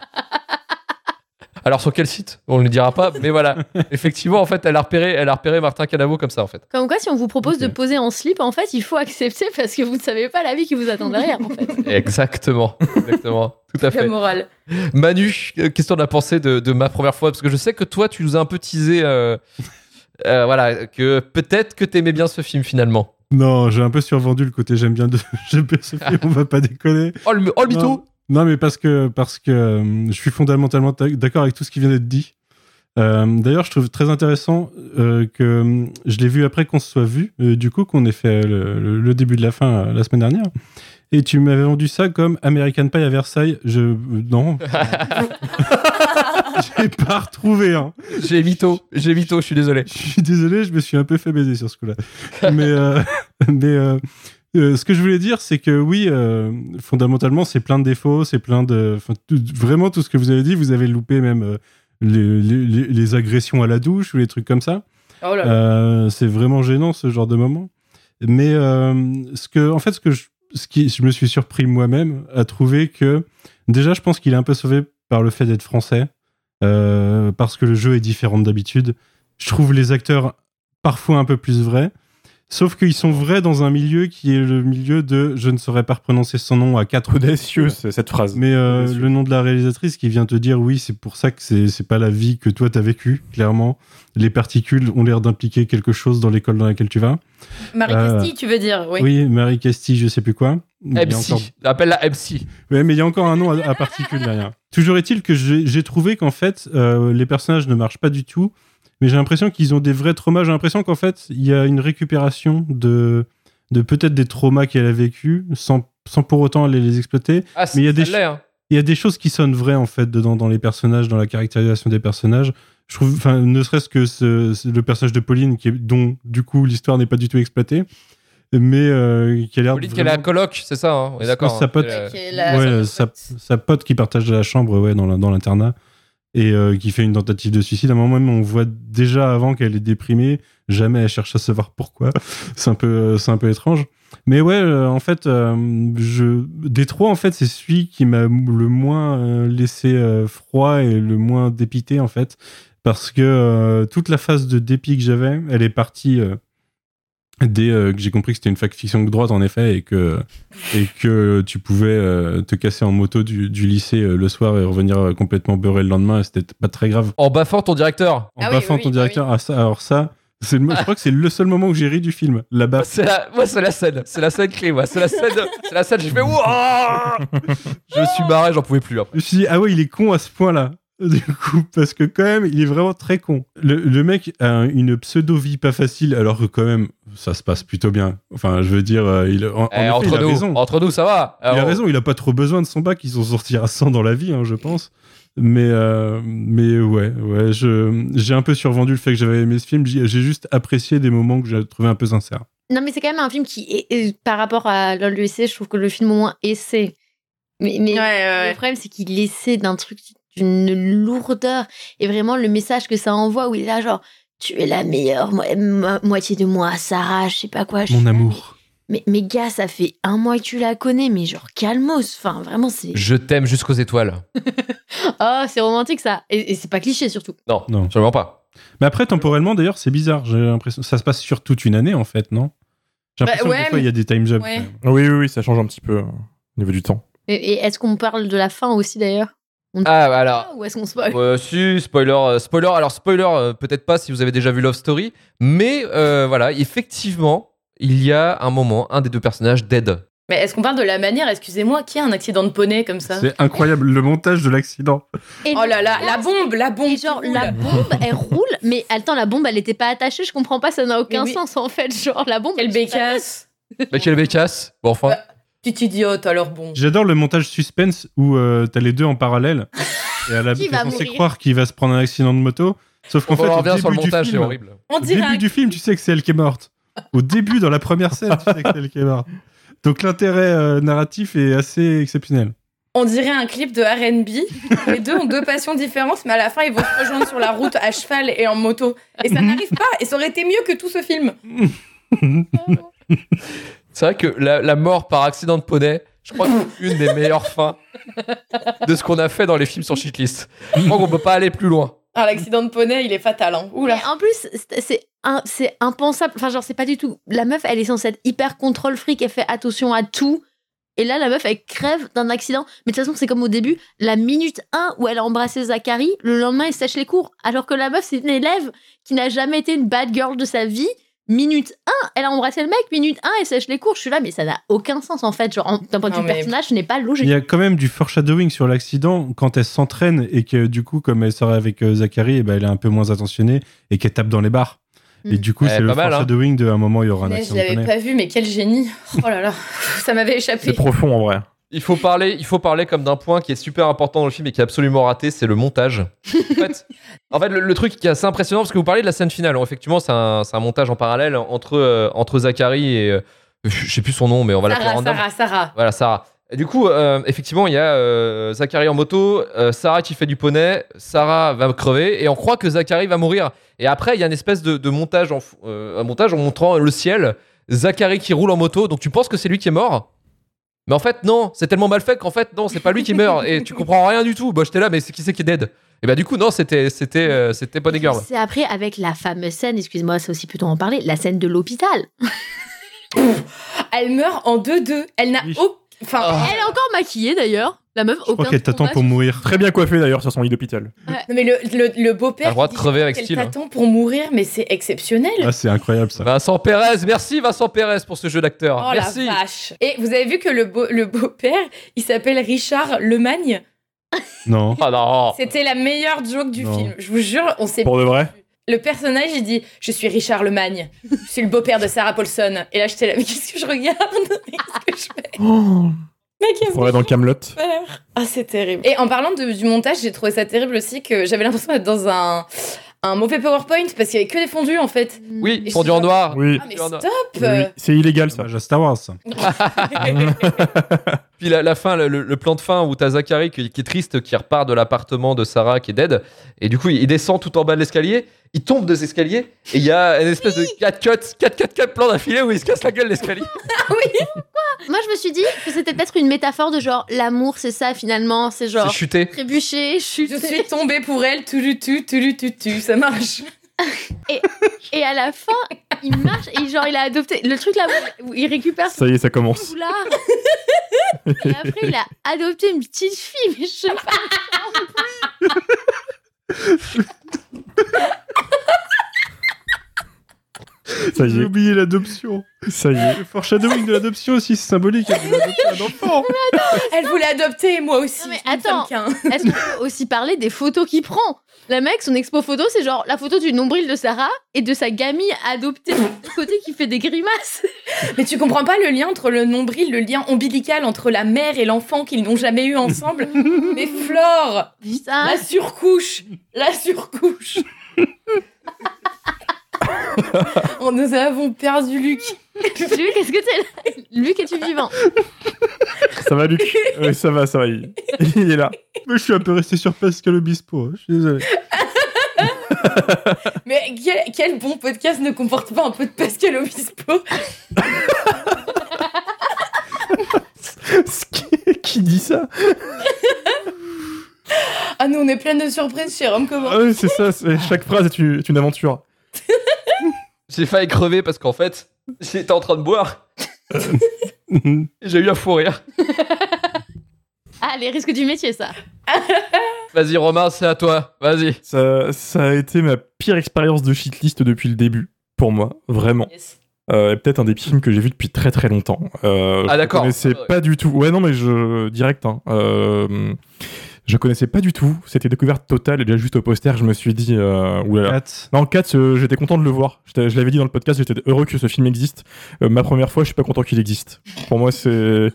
Alors sur quel site? On ne le dira pas, mais voilà. Effectivement, en fait, elle a repéré, elle a repéré Martin Canavo comme ça, en fait. Comme quoi, si on vous propose de poser en slip, en fait, il faut accepter parce que vous ne savez pas la vie qui vous attend derrière, en fait. Exactement, exactement, tout à La fait. morale. Manu, euh, qu'est-ce que t'en as pensé de, de ma première fois Parce que je sais que toi, tu nous as un peu teasé, euh, euh, voilà, que peut-être que t'aimais bien ce film finalement. Non, j'ai un peu survendu le côté j'aime bien, de... film, on va pas déconner. Oh le, oh, le mytho Non, non, mais parce que, parce que euh, je suis fondamentalement ta- d'accord avec tout ce qui vient d'être dit. Euh, D'ailleurs, je trouve très intéressant euh, que je l'ai vu après qu'on se soit vu, euh, du coup, qu'on ait fait le, début de la fin la semaine dernière. Et tu m'avais vendu ça comme American Pie à Versailles. Je. non. J'ai pas retrouvé, hein. J'ai mytho, j'ai mytho, je suis désolé. Je suis désolé, je me suis un peu fait baiser sur ce coup-là. mais euh, mais euh, euh, ce que je voulais dire, c'est que oui, euh, fondamentalement, c'est plein de défauts, c'est plein de. vraiment, tout ce que vous avez dit, vous avez loupé même euh, les, les- les- les agressions à la douche ou les trucs comme ça. Oh là là. Euh, c'est vraiment gênant ce genre de moment. Mais euh, ce que, en fait, ce que je, ce qui, je me suis surpris moi-même à trouver que déjà, je pense qu'il est un peu sauvé par le fait d'être français, euh, parce que le jeu est différent d'habitude. Je trouve les acteurs parfois un peu plus vrais. Sauf qu'ils sont vrais dans un milieu qui est le milieu de je ne saurais pas prononcer son nom à quatre Audacieux, cette phrase. mais euh, le nom de la réalisatrice qui vient te dire oui, c'est pour ça que c'est c'est pas la vie que toi t'as vécue, clairement. Les particules ont l'air d'impliquer quelque chose dans l'école dans laquelle tu vas. Marie Euh, Castille, tu veux dire Oui. Oui, Marie Castille, je sais plus quoi. MC. encore- Appelle-la MC. Ouais, mais il y a encore un nom à, à particules derrière. Toujours est-il que j'ai j'ai trouvé qu'en fait, euh, les personnages ne marchent pas du tout, mais j'ai l'impression qu'ils ont des vrais traumas. J'ai l'impression qu'en fait, il y a une récupération de, de peut-être des traumas qu'elle a vécu sans, sans pour autant aller les exploiter. Ah, mais il y a des hein. il y a des choses qui sonnent vraies en fait dedans dans les personnages, dans la caractérisation des personnages. Je trouve, enfin, ne serait-ce que ce- ce- le personnage de Pauline, qui est, dont du coup l'histoire n'est pas du tout exploitée, mais euh, qui a l'air. Pauline, qui est la vraiment- coloc, c'est ça, hein on est d'accord. Sa hein. pote, C'est, euh, ouais, sa, sa pote qui partage la chambre ouais, dans la- dans l'internat et euh, qui fait une tentative de suicide. À un moment même, on voit déjà avant qu'elle est déprimée. Jamais elle cherche à savoir pourquoi. c'est un peu, euh, c'est un peu étrange. Mais ouais, euh, en fait, euh, je, des trois, en fait, c'est celui qui m'a le moins euh, laissé euh, froid et le moins dépité, en fait. Parce que toute la phase de dépit que j'avais, elle est partie dès euh, que j'ai compris que c'était une fiction de droite, en effet, et que, et que tu pouvais euh, te casser en moto du, du lycée euh, le soir et revenir euh, complètement beurré le lendemain, c'était pas très grave. En baffant ton directeur. En baffant ton directeur, ah, ça, alors ça, c'est le- je crois que c'est le seul moment où j'ai ri du film, baffe. C'est la, moi, c'est la scène. C'est la scène clé, moi. C'est la scène. C'est la scène. J'ai fait Wouah Je me suis barré, j'en pouvais plus après. Je me suis dit, ah ouais, il est con à ce point-là. Du coup, parce que quand même, il est vraiment très con. Le, le mec a une pseudo-vie pas facile, alors que quand même, ça se passe plutôt bien. Enfin, je veux dire, euh, il, en, en Eh, effet, entre il a nous, raison. entre nous, ça va. Il a raison, il a pas trop besoin de son bac, ils sont sortis à 100 dans la vie, hein, je pense. Mais, euh, mais ouais, ouais, j'ai un peu survendu le fait que j'avais aimé ce film. J'ai juste apprécié des moments que j'ai trouvé un peu sincères. Non, mais c'est quand même un film qui, est, est- par rapport à l'USC, je trouve que le film au moins essaie. Mais, mais le problème, c'est qu'il essaie d'un truc d'une lourdeur. Et vraiment, le message que ça envoie, où il est là, genre, tu es la meilleure mo- mo- moitié de moi, Sarah, je sais pas quoi. je Mon suis là, amour. Mais, mais gars, ça fait un mois que tu la connais, mais genre, calmos. Enfin, vraiment, c'est. je t'aime jusqu'aux étoiles. Oh, c'est romantique ça. Et, et c'est pas cliché surtout. Non, Non. absolument pas. Mais après, temporellement, d'ailleurs, c'est bizarre. J'ai l'impression ça se passe sur toute une année, en fait, non? J'ai Bah, l'impression ouais, que des fois, il y a des time jumps. Ouais. Oui, oui, oui, ça change un petit peu euh, au niveau du temps. Et, et est-ce qu'on parle de la fin aussi d'ailleurs? On- Ah, alors. Ou est-ce qu'on spoil Euh, si, spoiler, euh, spoiler. Alors, spoiler, euh, peut-être pas si vous avez déjà vu Love Story, mais euh, voilà, effectivement, il y a un moment, un des deux personnages dead. Mais est-ce qu'on parle de la manière, excusez-moi, qui a un accident de poney comme ça? C'est incroyable, le montage de l'accident. Et Oh là là, la bombe, la bombe. Et genre, la bombe, elle roule, mais attends, la bombe, elle était pas attachée, je comprends pas, ça n'a aucun Mais oui. sens en fait. Genre, la bombe. Quelle elle- bécasse Bah, quelle bécasse. Bon, enfin. Petite idiote, alors bon. J'adore le montage suspense où euh, t'as les deux en parallèle et à la Qui t'es va censé mourir croire qu'il va se prendre un accident de moto. Sauf qu'en fait, au début, sur le du film, horrible. Au début du film, tu sais que c'est elle qui est morte. Au début, dans la première scène, tu sais que c'est elle qui est morte. Donc l'intérêt euh, narratif est assez exceptionnel. On dirait un clip de R&B. Les deux ont deux passions différentes, mais à la fin, ils vont se rejoindre sur la route à cheval et en moto. Et ça n'arrive pas. Et ça aurait été mieux que tout ce film. C'est vrai que la, la mort par accident de poney, je crois que c'est une des meilleures fins de ce qu'on a fait dans les films sur Shitlist. Je crois qu'on peut pas aller plus loin. Ah, l'accident de poney, il est fatal. Hein. Oula. Mais en plus, c'est- c'est impensable. Enfin, genre, c'est pas du tout. La meuf, elle est censée être hyper contrôle fric, elle fait attention à tout. Et là, la meuf, elle crève d'un accident. Mais de toute façon, c'est comme au début, la minute 1 où elle a embrassé Zachary, le lendemain, elle sèche les cours. Alors que la meuf, c'est une élève qui n'a jamais été une bad girl de sa vie. Minute 1, elle a embrassé le mec. Minute 1, elle sèche les cours. Je suis là, mais ça n'a aucun sens en fait. Genre, en- d'un point de vue personnage, ce n'est pas logique. Il y a quand même du foreshadowing sur l'accident quand elle s'entraîne et que du coup, comme elle sort avec euh, Zachary, eh ben, elle est un peu moins attentionnée et qu'elle tape dans les bars. Et Mm. du coup, Eh, c'est le mal, hein. foreshadowing de un moment, il y aura un Mais je accident. de l'avais pas vu, mais quel génie. Oh là là, ça m'avait échappé. C'est profond en vrai. Il faut parler, il faut parler comme d'un point qui est super important dans le film et qui est absolument raté, c'est le montage. En fait, en fait, le, le truc qui est assez impressionnant, parce que vous parlez de la scène finale, alors, effectivement, c'est un, montage en parallèle entre, euh, entre Zachary et. euh, je sais plus son nom, mais on va l'appeler Sarah. Sarah, Sarah. Voilà, Sarah. Et du coup, euh, effectivement, il y a euh, Zachary en moto, Sarah qui fait du poney, Sarah va crever, et on croit que Zachary va mourir. Et après, il y a une espèce de, de montage, en, un montage en montrant le ciel, Zachary qui roule en moto, donc tu penses que c'est lui qui est mort? Mais en fait, non, c'est tellement mal fait qu'en fait, non, c'est pas lui qui meurt. Et tu comprends rien du tout. Bah, j'étais là, mais c'est qui c'est qui est dead? Et bah du coup, non, c'était c'était euh, c'était Bonnie Girl. C'est après avec la fameuse scène, excuse-moi, c'est aussi plutôt en parler, la scène de l'hôpital. Elle meurt en 2-2. Elle n'a aucun. Enfin, Elle est encore maquillée d'ailleurs. La meuf, Je crois qu'elle t'attend pour mourir. Très bien coiffée d'ailleurs sur son lit d'hôpital. Non, mais le, le, le T'as beau-père. le droit de crever avec style, hein. t'attend pour mourir, mais c'est exceptionnel. Ah, c'est incroyable ça. Vincent Pérez, merci Vincent Pérez pour ce jeu d'acteur. Oh merci. la vache. Et vous avez vu que le, beau, le beau-père, il s'appelle Richard Lemagne? Non. Ah non. C'était la meilleure joke du Non. film. Je vous jure, on s'est. Pour de vrai? Le personnage, il dit Je suis Richard Lemagne. Je suis le beau-père de Sarah Paulson. Et là, j'étais là, mais qu'est-ce que je regarde? Qu'est-ce que je fais On est dans Camelot. Ah, c'est terrible. Et en parlant de- du montage, j'ai trouvé ça terrible aussi que j'avais l'impression d'être dans un, un mauvais PowerPoint parce qu'il y avait que des fondus en fait. Oui, Et fondu je- en noir. Oui. Ah, mais Fondu en noir. stop Oui, oui. C'est illégal ça. Star Wars. ça. Puis la, la fin, le, le plan de fin où t'as Zachary qui, qui est triste, qui repart de l'appartement de Sarah qui est dead, et du coup il descend tout en bas de l'escalier, il tombe des escaliers, et il y a une espèce de 4 cuts, 4 4 4 plans d'affilée où il se casse la gueule l'escalier. Moi, je me suis dit que c'était peut-être une métaphore de genre l'amour, c'est ça finalement, c'est genre C'est chuté. trébucher, chuter. Je suis tombée pour elle, tout tu, tout lu tu, tu, ça marche. Et à la fin, il marche et genre il a adopté le truc là où- il récupère Ça y est, ça son commence. foulard. et après, il a adopté une petite fille, mais je sais pas. Ça y J'ai est. oublié l'adoption. Ça y est. Le foreshadowing de l'adoption aussi, c'est symbolique. Elle voulait adopter un enfant. Elle voulait adopter, moi aussi. Non, mais attends. Est-ce qu'on peut aussi parler des photos qu'il prend? La mec, son expo photo, c'est genre la photo du nombril de Sarah et de sa gamine adoptée de côté qui fait des grimaces. Mais tu comprends pas le lien entre le nombril, le lien ombilical entre la mère et l'enfant qu'ils n'ont jamais eu ensemble Mais Flore Putain. La surcouche La surcouche Oh, Nous avons perdu Luc. Luc, est-ce que t'es là Luc, es-tu vivant Ça va, Luc Oui, ça va, ça va. Il, il est là. Moi, je suis un peu resté sur Pascal Obispo. hein, Je suis désolé. Mais quel, quel bon podcast ne comporte pas un peu de Pascal Obispo qui, qui dit ça Ah nous on est plein de surprises chez Rome Comment Ah oui, c'est ça. Chaque phrase est une, est une aventure. J'ai failli crever parce qu'en fait, j'étais en train de boire. et j'ai eu un fou rire. Ah, les risques du métier, ça. Vas-y Romain, c'est à toi. Vas-y. Ça, ça a été ma pire expérience de shitlist depuis le début, pour moi, vraiment. Euh, et peut-être un des films que j'ai vu depuis très très longtemps. Euh, Ah, d'accord. connaissais Ah, ouais. pas du tout. Ouais, non, mais je direct. Hein. Euh, je connaissais pas du tout. C'était découverte totale. Et déjà juste au poster, je me suis dit. Euh, oulala. Kat. Non, 4, j'étais content de le voir. Je l'avais dit dans le podcast, j'étais heureux que ce film existe. Euh, ma première fois, je suis pas content qu'il existe. Pour moi, c'est.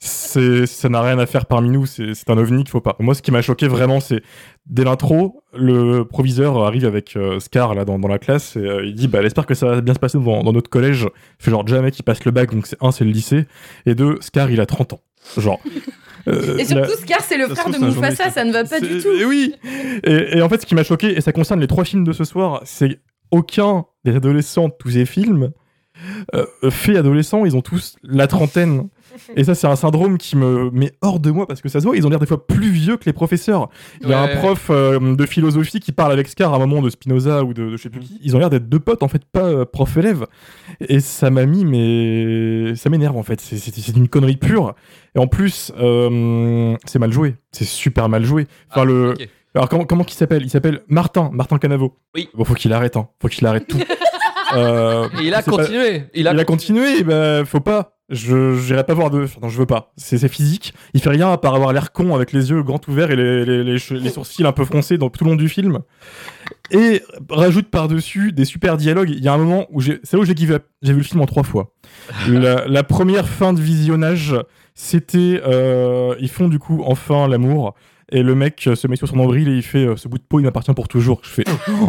ça n'a rien à faire parmi nous, c'est un ovni qu'il faut pas. Moi, ce qui m'a choqué vraiment, c'est dès l'intro, le proviseur arrive avec euh, Scar là dans, dans la classe et euh, il dit bah, elle espère que ça va bien se passer dans, dans notre collège. Fait genre jamais qu'il passe le bac, donc c'est un, c'est le lycée, et deux, Scar il a 30 ans. Genre. Euh, Et surtout la- Scar c'est le Ça frère trouve, de Mufasa, ça ne va pas du tout. et oui. Et, et en fait, ce qui m'a choqué, et ça concerne les trois films de ce soir, c'est aucun des adolescents de tous ces films euh, fait adolescent, ils ont tous la trentaine. Et ça, c'est un syndrome qui me met hors de moi parce que ça se voit, ils ont l'air des fois plus vieux que les professeurs. Il y a Ouais. un prof euh, de philosophie qui parle avec Scar à un moment de Spinoza ou de, de je sais plus qui. Ils ont l'air d'être deux potes, en fait, pas euh, prof-élève. Et ça m'a mis, mais ça m'énerve en fait. C'est- une connerie pure. Et en plus, euh, c'est mal joué. C'est super mal joué. Enfin, Ah, le. Alors comment, comment qu'il s'appelle? Il s'appelle Martin, Martin Canavo. Oui. Bon, faut qu'il arrête, hein. Faut qu'il arrête tout. Euh, il a c'est pas- continué. Il a, Il a continué, bah, faut pas. Je j'irai pas voir de. Non, je veux pas. C'est physique. Il fait rien à part avoir l'air con avec les yeux grands ouverts et les, les, les les sourcils un peu froncés dans tout le long du film. Et rajoute par-dessus des super dialogues. Il y a un moment où j'ai. C'est là où j'ai. J'ai vu le film en trois fois. la, la première fin de visionnage, c'était. euh, ils font du coup enfin l'amour. Et le mec euh, se met sur son nombril et il fait euh, Ce bout de peau, il m'appartient pour toujours. Je fais.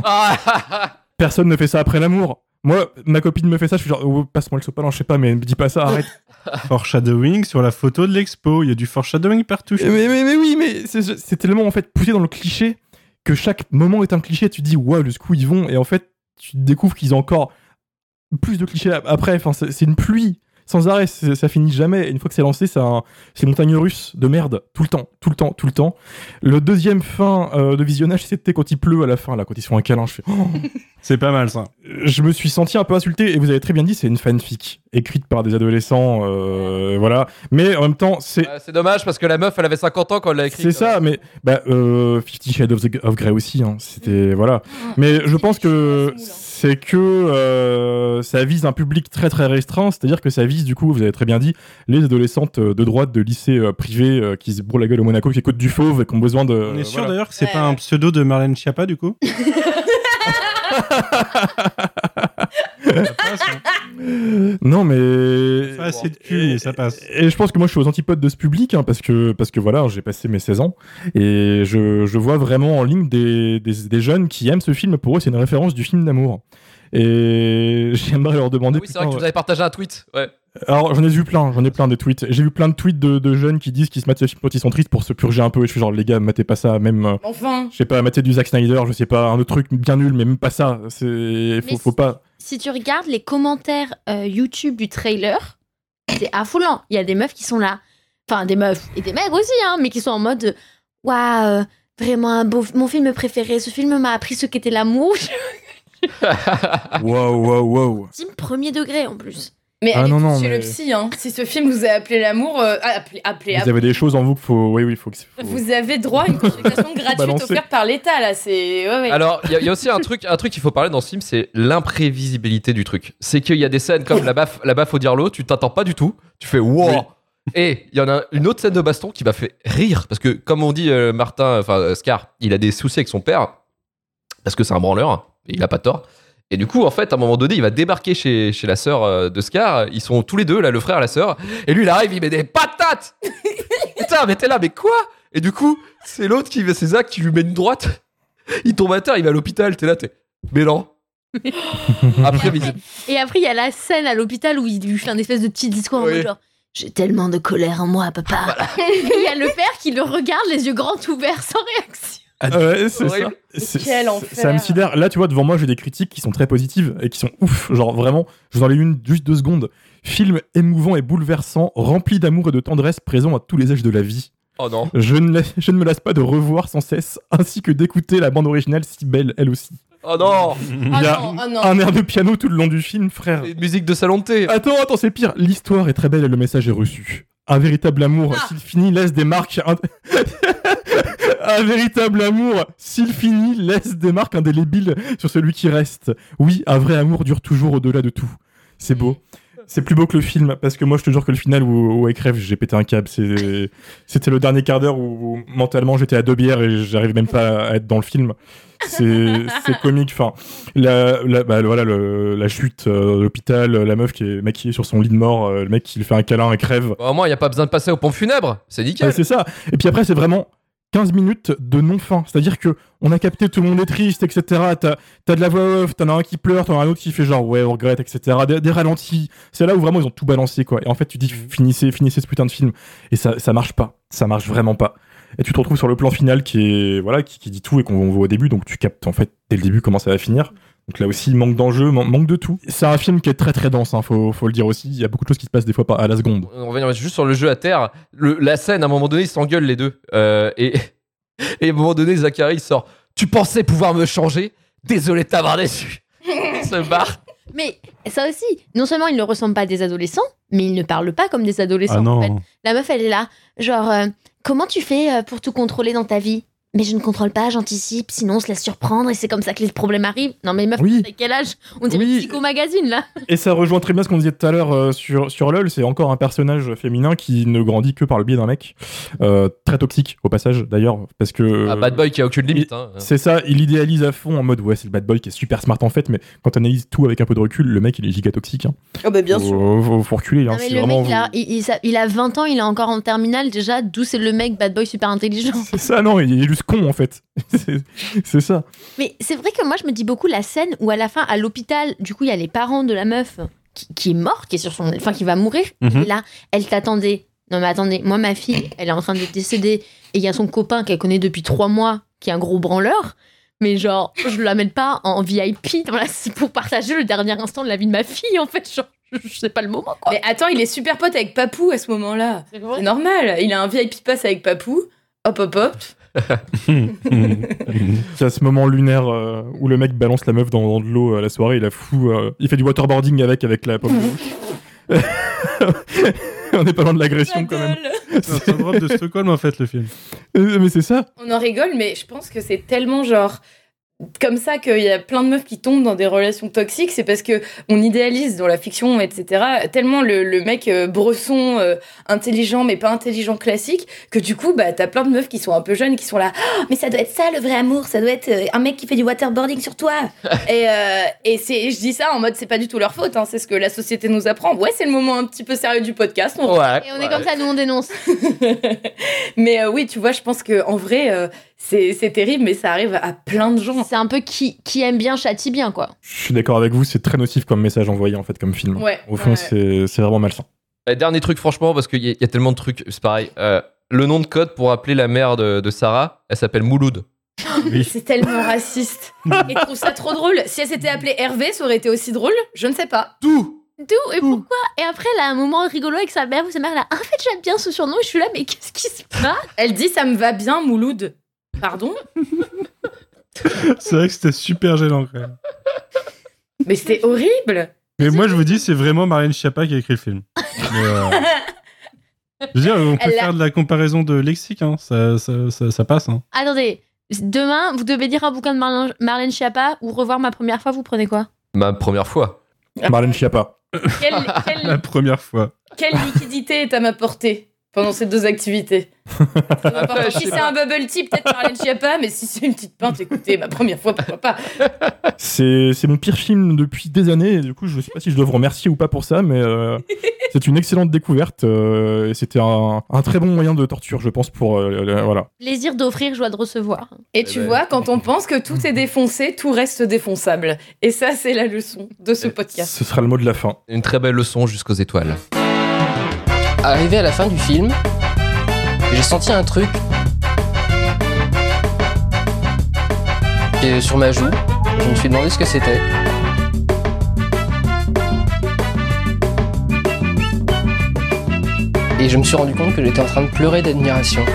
Ah, Personne ne fait ça après l'amour. Moi, ma copine me fait ça, je suis genre, oh, passe-moi le sopalin, je sais pas, mais me dis pas ça, arrête. Foreshadowing sur la photo de l'expo. Il y a du foreshadowing partout. mais, mais, mais oui, mais c'est tellement en fait poussé dans le cliché que chaque moment est un cliché. Tu te dis, waouh, jusqu'où ils vont, et en fait, tu découvres qu'ils ont encore plus de clichés après. Enfin, c'est une pluie. Sans arrêt, ça finit jamais. Une fois que c'est lancé, c'est un- c'est montagne russe de merde, tout le temps, tout le temps, tout le temps. Le deuxième fin euh, de visionnage, c'était quand il pleut à la fin, là, quand ils font un câlin. Je fais, oh. C'est pas mal ça. je me suis senti un peu insulté, et vous avez très bien dit, c'est une fanfic écrite par des adolescents, euh, voilà. Mais en même temps, c'est Euh, c'est dommage parce que la meuf, elle avait 50 ans quand elle l'a écrit. c'est ça, mais bah, euh, Fifty Shades of, the- of Grey aussi, hein, c'était voilà. Mais je pense que c'est que euh, ça vise un public très très restreint, c'est-à-dire que ça vise du coup, vous avez très bien dit, les adolescentes de droite de lycée euh, privé euh, qui se bourrent la gueule au Monaco, qui écoutent du fauve et qui ont besoin de. On est sûr voilà. d'ailleurs que c'est pas un pseudo de Marlène Schiappa du coup? Non mais Pas assez de cul, mais ça passe. Et je pense que moi je suis aux antipodes de ce public hein, parce que parce que voilà j'ai passé mes 16 ans et je, je vois vraiment en ligne des, des, des jeunes qui aiment ce film pour eux c'est une référence du film d'amour et j'aimerais leur demander Oui, c'est vrai que tu nous avais partagé un tweet. Ouais. alors j'en ai vu plein j'en ai plein des tweets j'ai vu plein de tweets de, de jeunes qui disent qu'ils se mettent ce film quand ils sont tristes pour se purger un peu et je suis genre les gars matez pas ça même euh, Enfin. je sais pas matez du Zack Snyder je sais pas un autre truc bien nul mais même pas ça c'est faut, faut pas Si tu regardes les commentaires euh, YouTube du trailer, c'est affolant. Il y a des meufs qui sont là. Enfin, des meufs et des mecs aussi, hein, mais qui sont en mode Waouh, vraiment un beau, mon film préféré. Ce film m'a appris ce qu'était l'amour. waouh waouh waouh Team premier degré en plus. Mais Ah allez non, tous non, chez mais- le psy, hein. Si ce film vous a appelé l'amour, euh, appelé, appelé, vous avez des choses en vous qu'il faut oui oui faut que faut- Vous avez droit à une consultation gratuite Balancer. offerte par l'État, là. C'est. Ouais, ouais. Alors, il y, a- il y a aussi un truc, un truc qu'il faut parler dans ce film, c'est l'imprévisibilité du truc. C'est qu'il y a des scènes comme la baffe, la baffe au dirlo, tu t'attends pas du tout, tu fais wow. Oui. Et il y en a une autre scène de baston qui m'a fait rire parce que, comme on dit euh, Martin, enfin euh, Scar, il a des soucis avec son père parce que c'est un branleur et il a pas tort. Et du coup, en fait, à un moment donné, il va débarquer chez, chez la sœur euh, de Scar. Ils sont tous les deux, là, le frère et la sœur. Et lui, il arrive, il met des patates Putain, mais t'es là, mais quoi Et du coup, c'est l'autre qui fait ses actes, qui lui met une droite. Il tombe à terre, il va à l'hôpital, t'es là, t'es. Mais non. Après, visible. Et après, il y a la scène à l'hôpital où il lui fait un espèce de petit discours en mode genre J'ai tellement de colère en moi, papa. Et il y a le père qui le regarde, les yeux grands ouverts, sans réaction. Ah ouais, c'est ça. C'est- Quel c'est- enfer. Ça me sidère. Là, tu vois, devant moi, j'ai des critiques qui sont très positives et qui sont ouf. Genre, vraiment, je vous en ai une juste deux secondes. Film émouvant et bouleversant, rempli d'amour et de tendresse, présent à tous les âges de la vie. Oh non. Je ne, je ne me lasse pas de revoir sans cesse, ainsi que d'écouter la bande originale si belle, elle aussi. Oh non. Il y a non, ah non. un air de piano tout le long du film, frère. C'est une musique de salon de thé. Attends, attends, c'est pire. L'histoire est très belle et le message est reçu. Un véritable amour, Ah. s'il finit, laisse des marques. ind- un véritable amour, s'il finit, laisse des marques indélébiles sur celui qui reste. Oui, un vrai amour dure toujours au-delà de tout. C'est beau. C'est plus beau que le film, parce que moi je te jure que le final où, où avec Rêve, j'ai pété un câble. C'était le dernier quart d'heure où, où mentalement j'étais à deux bières et j'arrive même pas à être dans le film. C'est comique. Enfin, la, la, bah, voilà, le- la chute euh, l'hôpital, la meuf qui est maquillée sur son lit de mort, euh, le mec qui lui fait un câlin et crève. Bah, au moins, il n'y a pas besoin de passer au pont funèbre. C'est nickel. Ouais, c'est ça. Et puis après, c'est vraiment 15 minutes de non-fin. C'est-à-dire que on a capté tout le monde est triste, etc. T'as as de la voix off, t'en as un qui pleure, t'en as un autre qui fait genre ouais, on regrette, etc. Des, des ralentis. C'est là où vraiment ils ont tout balancé, quoi. Et en fait, tu dis finissez, finissez ce putain de film. Et ça, ça marche pas. Ça marche vraiment pas. Et tu te retrouves sur le plan final qui est voilà qui, qui dit tout et qu'on voit au début, donc tu captes en fait dès le début comment ça va finir. Donc là aussi, manque d'enjeu, man- manque de tout. C'est un film qui est très très dense, hein, faut, faut le dire aussi. Il y a beaucoup de choses qui se passent des fois par- à la seconde. On revient juste sur le jeu à terre. Le- la scène, à un moment donné, ils s'engueulent les deux. Euh, et, et à un moment donné, Zachary sort Tu pensais pouvoir me changer? Désolé de t'avoir déçu. Il se barre. Mais ça aussi, non seulement ils ne ressemblent pas à des adolescents, mais ils ne parlent pas comme des adolescents. Ah non. en fait. La meuf, elle est là, genre, euh, comment tu fais euh, pour tout contrôler dans ta vie? Mais je ne contrôle pas, j'anticipe, sinon on se laisse surprendre et c'est comme ça que les problèmes arrivent. Non mais meuf, Oui. quel âge? On dirait Oui. Psycho Magazine là. Et ça rejoint très bien ce qu'on disait tout à l'heure euh, sur, sur LoL, c'est encore un personnage féminin qui ne grandit que par le biais d'un mec. Euh, très toxique au passage d'ailleurs, parce que... Un bad boy qui a aucune limite. hein. C'est ça, il idéalise à fond en mode ouais c'est le bad boy qui est super smart en fait, mais quand tu analyses tout avec un peu de recul, le mec il est giga toxique. Hein. Oh bah bien faut, sûr. Faut, faut reculer. Hein, Non, mais le vraiment mec, il a, il, il a 20 ans, il est encore en terminale déjà, d'où c'est le mec bad boy super intelligent. C'est ça, non, il est juste con en fait. C'est- ça. Mais c'est vrai que moi, je me dis beaucoup la scène où à la fin, à l'hôpital, du coup, il y a les parents de la meuf qui, qui est morte, qui est sur son, enfin, qui va mourir. Mhm. Et là, elle t'attendait. Non mais attendez, moi ma fille, elle est en train de décéder et il y a son copain qu'elle connaît depuis trois mois, qui est un gros branleur. Mais genre, je l'amène pas en VIP dans la... pour partager le dernier instant de la vie de ma fille, en fait. Genre, c'est pas le moment, quoi. Mais attends, il est super pote avec Papou à ce moment-là. C'est normal. Il a un VIP pass avec Papou. Hop, hop, hop. C'est à ce moment lunaire euh, où le mec balance la meuf dans, dans de l'eau à la soirée, il la fout, euh, il fait du waterboarding avec avec la pomme rouge. On n'est pas loin de l'agression quand même. C'est un syndrome de Stockholm en fait le film. Euh, Mais c'est ça. On en rigole, mais je pense que c'est tellement genre comme ça qu'il y a plein de meufs qui tombent dans des relations toxiques, c'est parce que on idéalise dans la fiction, etc. Tellement le, le mec euh, bresson, euh, intelligent mais pas intelligent classique, que du coup, bah t'as plein de meufs qui sont un peu jeunes, qui sont là. Oh, mais ça doit être ça le vrai amour, ça doit être euh, un mec qui fait du waterboarding sur toi. et euh, et c'est, je dis ça en mode c'est pas du tout leur faute, hein, c'est ce que la société nous apprend. Ouais, c'est le moment un petit peu sérieux du podcast. On Ouais. Et on est comme ça, nous on dénonce. mais euh, oui, tu vois, je pense que en vrai, euh, c'est c'est terrible, mais ça arrive à plein de gens. C'est un peu qui, qui aime bien châtie bien, quoi. Je suis d'accord avec vous, c'est très nocif comme message envoyé en fait comme film. Ouais, Au fond, ouais. c'est c'est vraiment malsain. Euh, Dernier truc, franchement, parce qu'il y, a- il y a tellement de trucs, c'est pareil. Euh, le nom de code pour appeler la mère de, de Sarah, elle s'appelle Mouloud. C'est tellement raciste. Et je trouve ça trop drôle. Si elle s'était appelée Hervé, ça aurait été aussi drôle Je ne sais pas. Tout D'où et pourquoi? Et après, elle a un moment rigolo avec sa mère où sa mère, là, en fait, j'aime bien ce surnom. Et je suis là, mais qu'est-ce qui se passe? Elle dit ça me va bien, Mouloud. Pardon C'est vrai que c'était super gênant quand même. Mais c'était horrible. Mais moi je vous dis, c'est vraiment Marlène Schiappa qui a écrit le film. Mais, euh, Je veux dire, on peut Elle a- faire de la comparaison de lexique, hein. ça, ça, ça, ça passe. Hein. Attendez, demain, vous devez lire un bouquin de Marlène, Marlène Schiappa ou revoir ma première fois, vous prenez quoi? Ma première fois. Marlène Schiappa. Quelle, quelle- La première fois. quelle liquidité est à ma portée? Pendant ces deux activités Si c'est un bubble tea, peut-être Marlène Schiappa, mais si c'est une petite pinte, écoutez, ma première fois, pourquoi pas C'est c'est mon pire film depuis des années, et du coup, je sais pas si je dois vous remercier ou pas pour ça, mais euh, c'est une excellente découverte, euh, et c'était un, un très bon moyen de torture, je pense, pour. euh, le- voilà. Plaisir d'offrir, joie de recevoir. Et tu ben. vois, quand on pense que tout est défoncé, tout reste défonçable. Et ça, c'est la leçon de ce podcast. Ce sera le mot de la fin. Une très belle leçon jusqu'aux étoiles. Arrivé à la fin du film, j'ai senti un truc est sur ma joue. Je me suis demandé ce que c'était. Et je me suis rendu compte que j'étais en train de pleurer d'admiration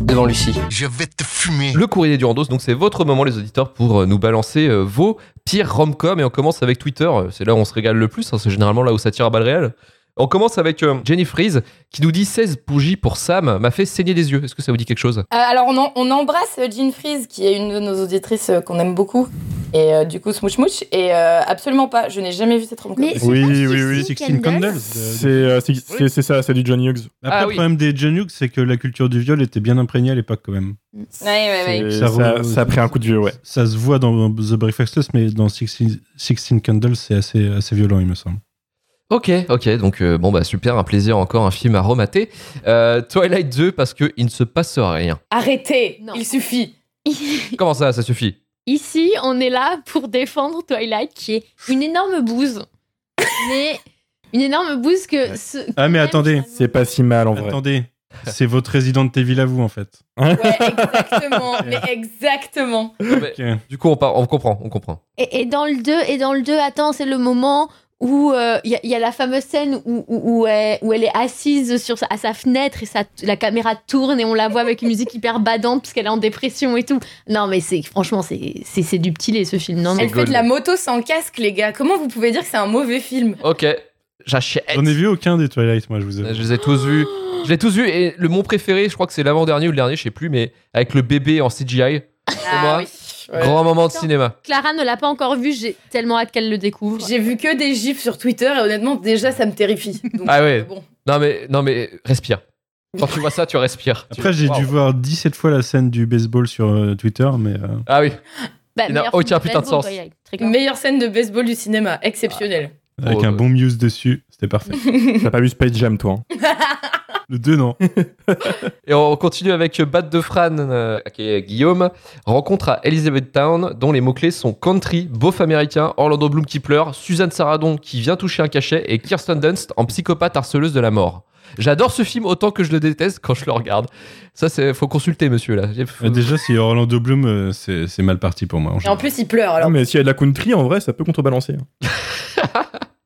devant Lucie. Je vais te fumer. Le courrier du Randos, donc c'est votre moment, les auditeurs, pour euh, nous balancer euh, vos pires rom-com. Et on commence avec Twitter. Euh, C'est là où on se régale le plus. hein, c'est généralement là où ça tire à balles réelles. On commence avec euh, Jenny Freeze qui nous dit 16 bougies pour Sam m'a fait saigner des yeux. Est-ce que ça vous dit quelque chose? Euh, alors, on, en- on embrasse euh, Jean Freeze, qui est une de nos auditrices euh, qu'on aime beaucoup. Et euh, du coup, Smooch Smooch. Et euh, absolument pas, je n'ai jamais vu cette rom Mais Oui, oui, oui. Sixteen Candles. C'est euh, ça, c'est du John Hughes. Après, Ah le oui. problème des John Hughes, c'est que la culture du viol était bien imprégnée à l'époque quand même. Ouais, ouais, ouais. Et Ça Ça, ça a pris un coup de vieux, ouais. Ça se voit dans The Breakfast Club, mais dans Sixteen, Sixteen Candles, c'est assez, assez violent, il me semble. Ok, ok, donc euh, bon bah super, un plaisir encore, un film à remater. Euh, Twilight 2 parce que il ne se passe rien. Arrêtez, Non. il suffit. Comment ça, ça suffit? Ici, on est là pour défendre Twilight, qui est une énorme bouse. Mais une énorme bouse que. ce- Ah, mais attendez, C'est pas si mal en vrai. attendez. C'est votre Resident Evil à vous, en fait. Ouais, exactement, mais exactement. Mais, Ok. Du coup, on, part- on comprend, on comprend. Et, et dans le 2, et dans le 2, attends, c'est le moment où euh, il y, a- il y a la fameuse scène où, où, où elle, où elle est assise sur sa, à sa fenêtre et sa, la caméra tourne et on la voit avec une musique hyper badante parce qu'elle est en dépression et tout. Non, mais c'est franchement, c'est c'est- c'est du petit lait ce film. Non, non. Elle fait de la moto sans casque, les gars. Comment vous pouvez dire que c'est un mauvais film Ok, j'achète. J'en ai vu aucun des Twilight, moi, je vous avoue. Je les ai tous vus. Je les ai tous vus et le mon préféré, je crois que c'est l'avant-dernier ou le dernier, je sais plus, mais avec le bébé en CGI. C'est moi. Grand moment de cinéma. Clara ne l'a pas encore vu, j'ai tellement hâte qu'elle le découvre. J'ai vu que des gifs sur Twitter et honnêtement, déjà, ça me terrifie. Donc, Ah ouais. euh, bon. Non mais, non mais, respire. Quand tu vois ça, tu respires. Après, j'ai dû voir 17 fois la scène du baseball sur euh, Twitter, mais. euh, Ah oui. Bah, Il n'a aucun putain de sens. Meilleure scène de baseball du cinéma, exceptionnelle. avec Oh, un bon Muse dessus, c'était parfait. T'as pas vu Space Jam, toi hein Le 2, non. Et on continue avec Bat de Fran, euh, qui est Guillaume. Rencontre à Elizabethtown, dont les mots-clés sont country, beauf américain, Orlando Bloom qui pleure, Suzanne Sarandon qui vient toucher un cachet et Kirsten Dunst en psychopathe harceleuse de la mort. J'adore ce film autant que je le déteste quand je le regarde. Ça, c'est faut consulter, monsieur là. Faut- déjà, si Orlando Bloom, euh, c'est mal parti pour moi. en Et en plus, il pleure Non, alors. mais s'il y a de la country, en vrai, ça peut contrebalancer.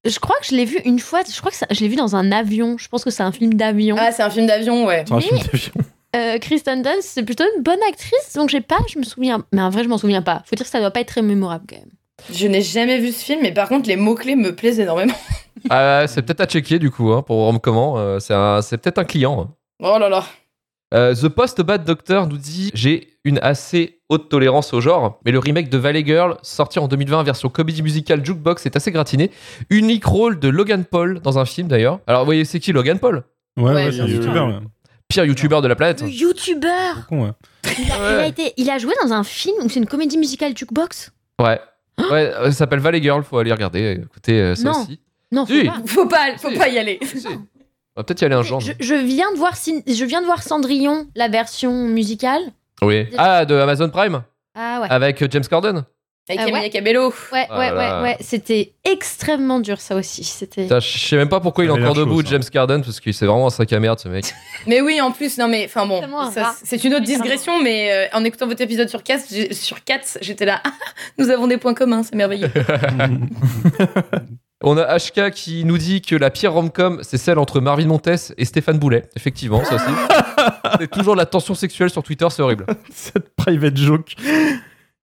Je crois que je l'ai vu une fois. Je crois que ça- je l'ai vu dans un avion. Je pense que c'est un film d'avion. Ah, c'est un film d'avion, ouais. C'est un film d'avion. Euh, Kristen Dunst, c'est plutôt une bonne actrice, donc j'ai pas, je me souviens. Mais en vrai, je m'en souviens pas. Faut dire que ça doit pas être très mémorable quand même. Je n'ai jamais vu ce film, mais par contre, les mots-clés me plaisent énormément. Ah, c'est peut-être à checker du coup hein, pour Rome comment. euh, c'est un- c'est peut-être un client. hein. Oh là là. Euh, The Post Bad Doctor nous dit J'ai une assez haute tolérance au genre, mais le remake de Valley Girl, sorti en 2020 version comédie musicale Jukebox, est assez gratiné. Unique rôle de Logan Paul dans un film d'ailleurs. Alors, vous voyez, c'est qui Logan Paul? Ouais, ouais, Ouais, c'est un youtubeur. ouais. Pire youtubeur de la planète. Le youtubeur Con, il, a, il a été, il a joué dans un film où c'est une comédie musicale jukebox? Ouais. Ouais, euh, ça s'appelle Valley Girl, faut aller regarder. Écoutez, euh, ça Non. aussi. Non, faut Si. pas. Faut pas, faut Si. pas y aller. Si. On va peut-être y aller un jour. Je, je viens de voir, je viens de voir Cendrillon, la version musicale. Oui. Ah, de Amazon Prime Ah ouais. Avec euh, James Corden Avec Ah ouais. Camilla Cabello. Ouais, Ah ouais, là. ouais, ouais. C'était extrêmement dur, ça aussi. C'était. Putain, Je sais même pas pourquoi il est Ça avait encore l'air debout, chaud, ça. James Corden, parce que c'est vraiment un sac à merde ce mec. Mais oui, en plus, non mais, enfin bon, Tellement un ça, rat. c'est une autre digression, mais euh, en écoutant votre épisode sur Cats, j'ai- sur Cats, j'étais là, Ah, nous avons des points communs, c'est merveilleux. On a HK qui nous dit que la pire rom-com, c'est celle entre Marvin Montes et Stéphane Boulet. Effectivement, ça aussi. c'est toujours la tension sexuelle sur Twitter, c'est horrible. Cette private joke.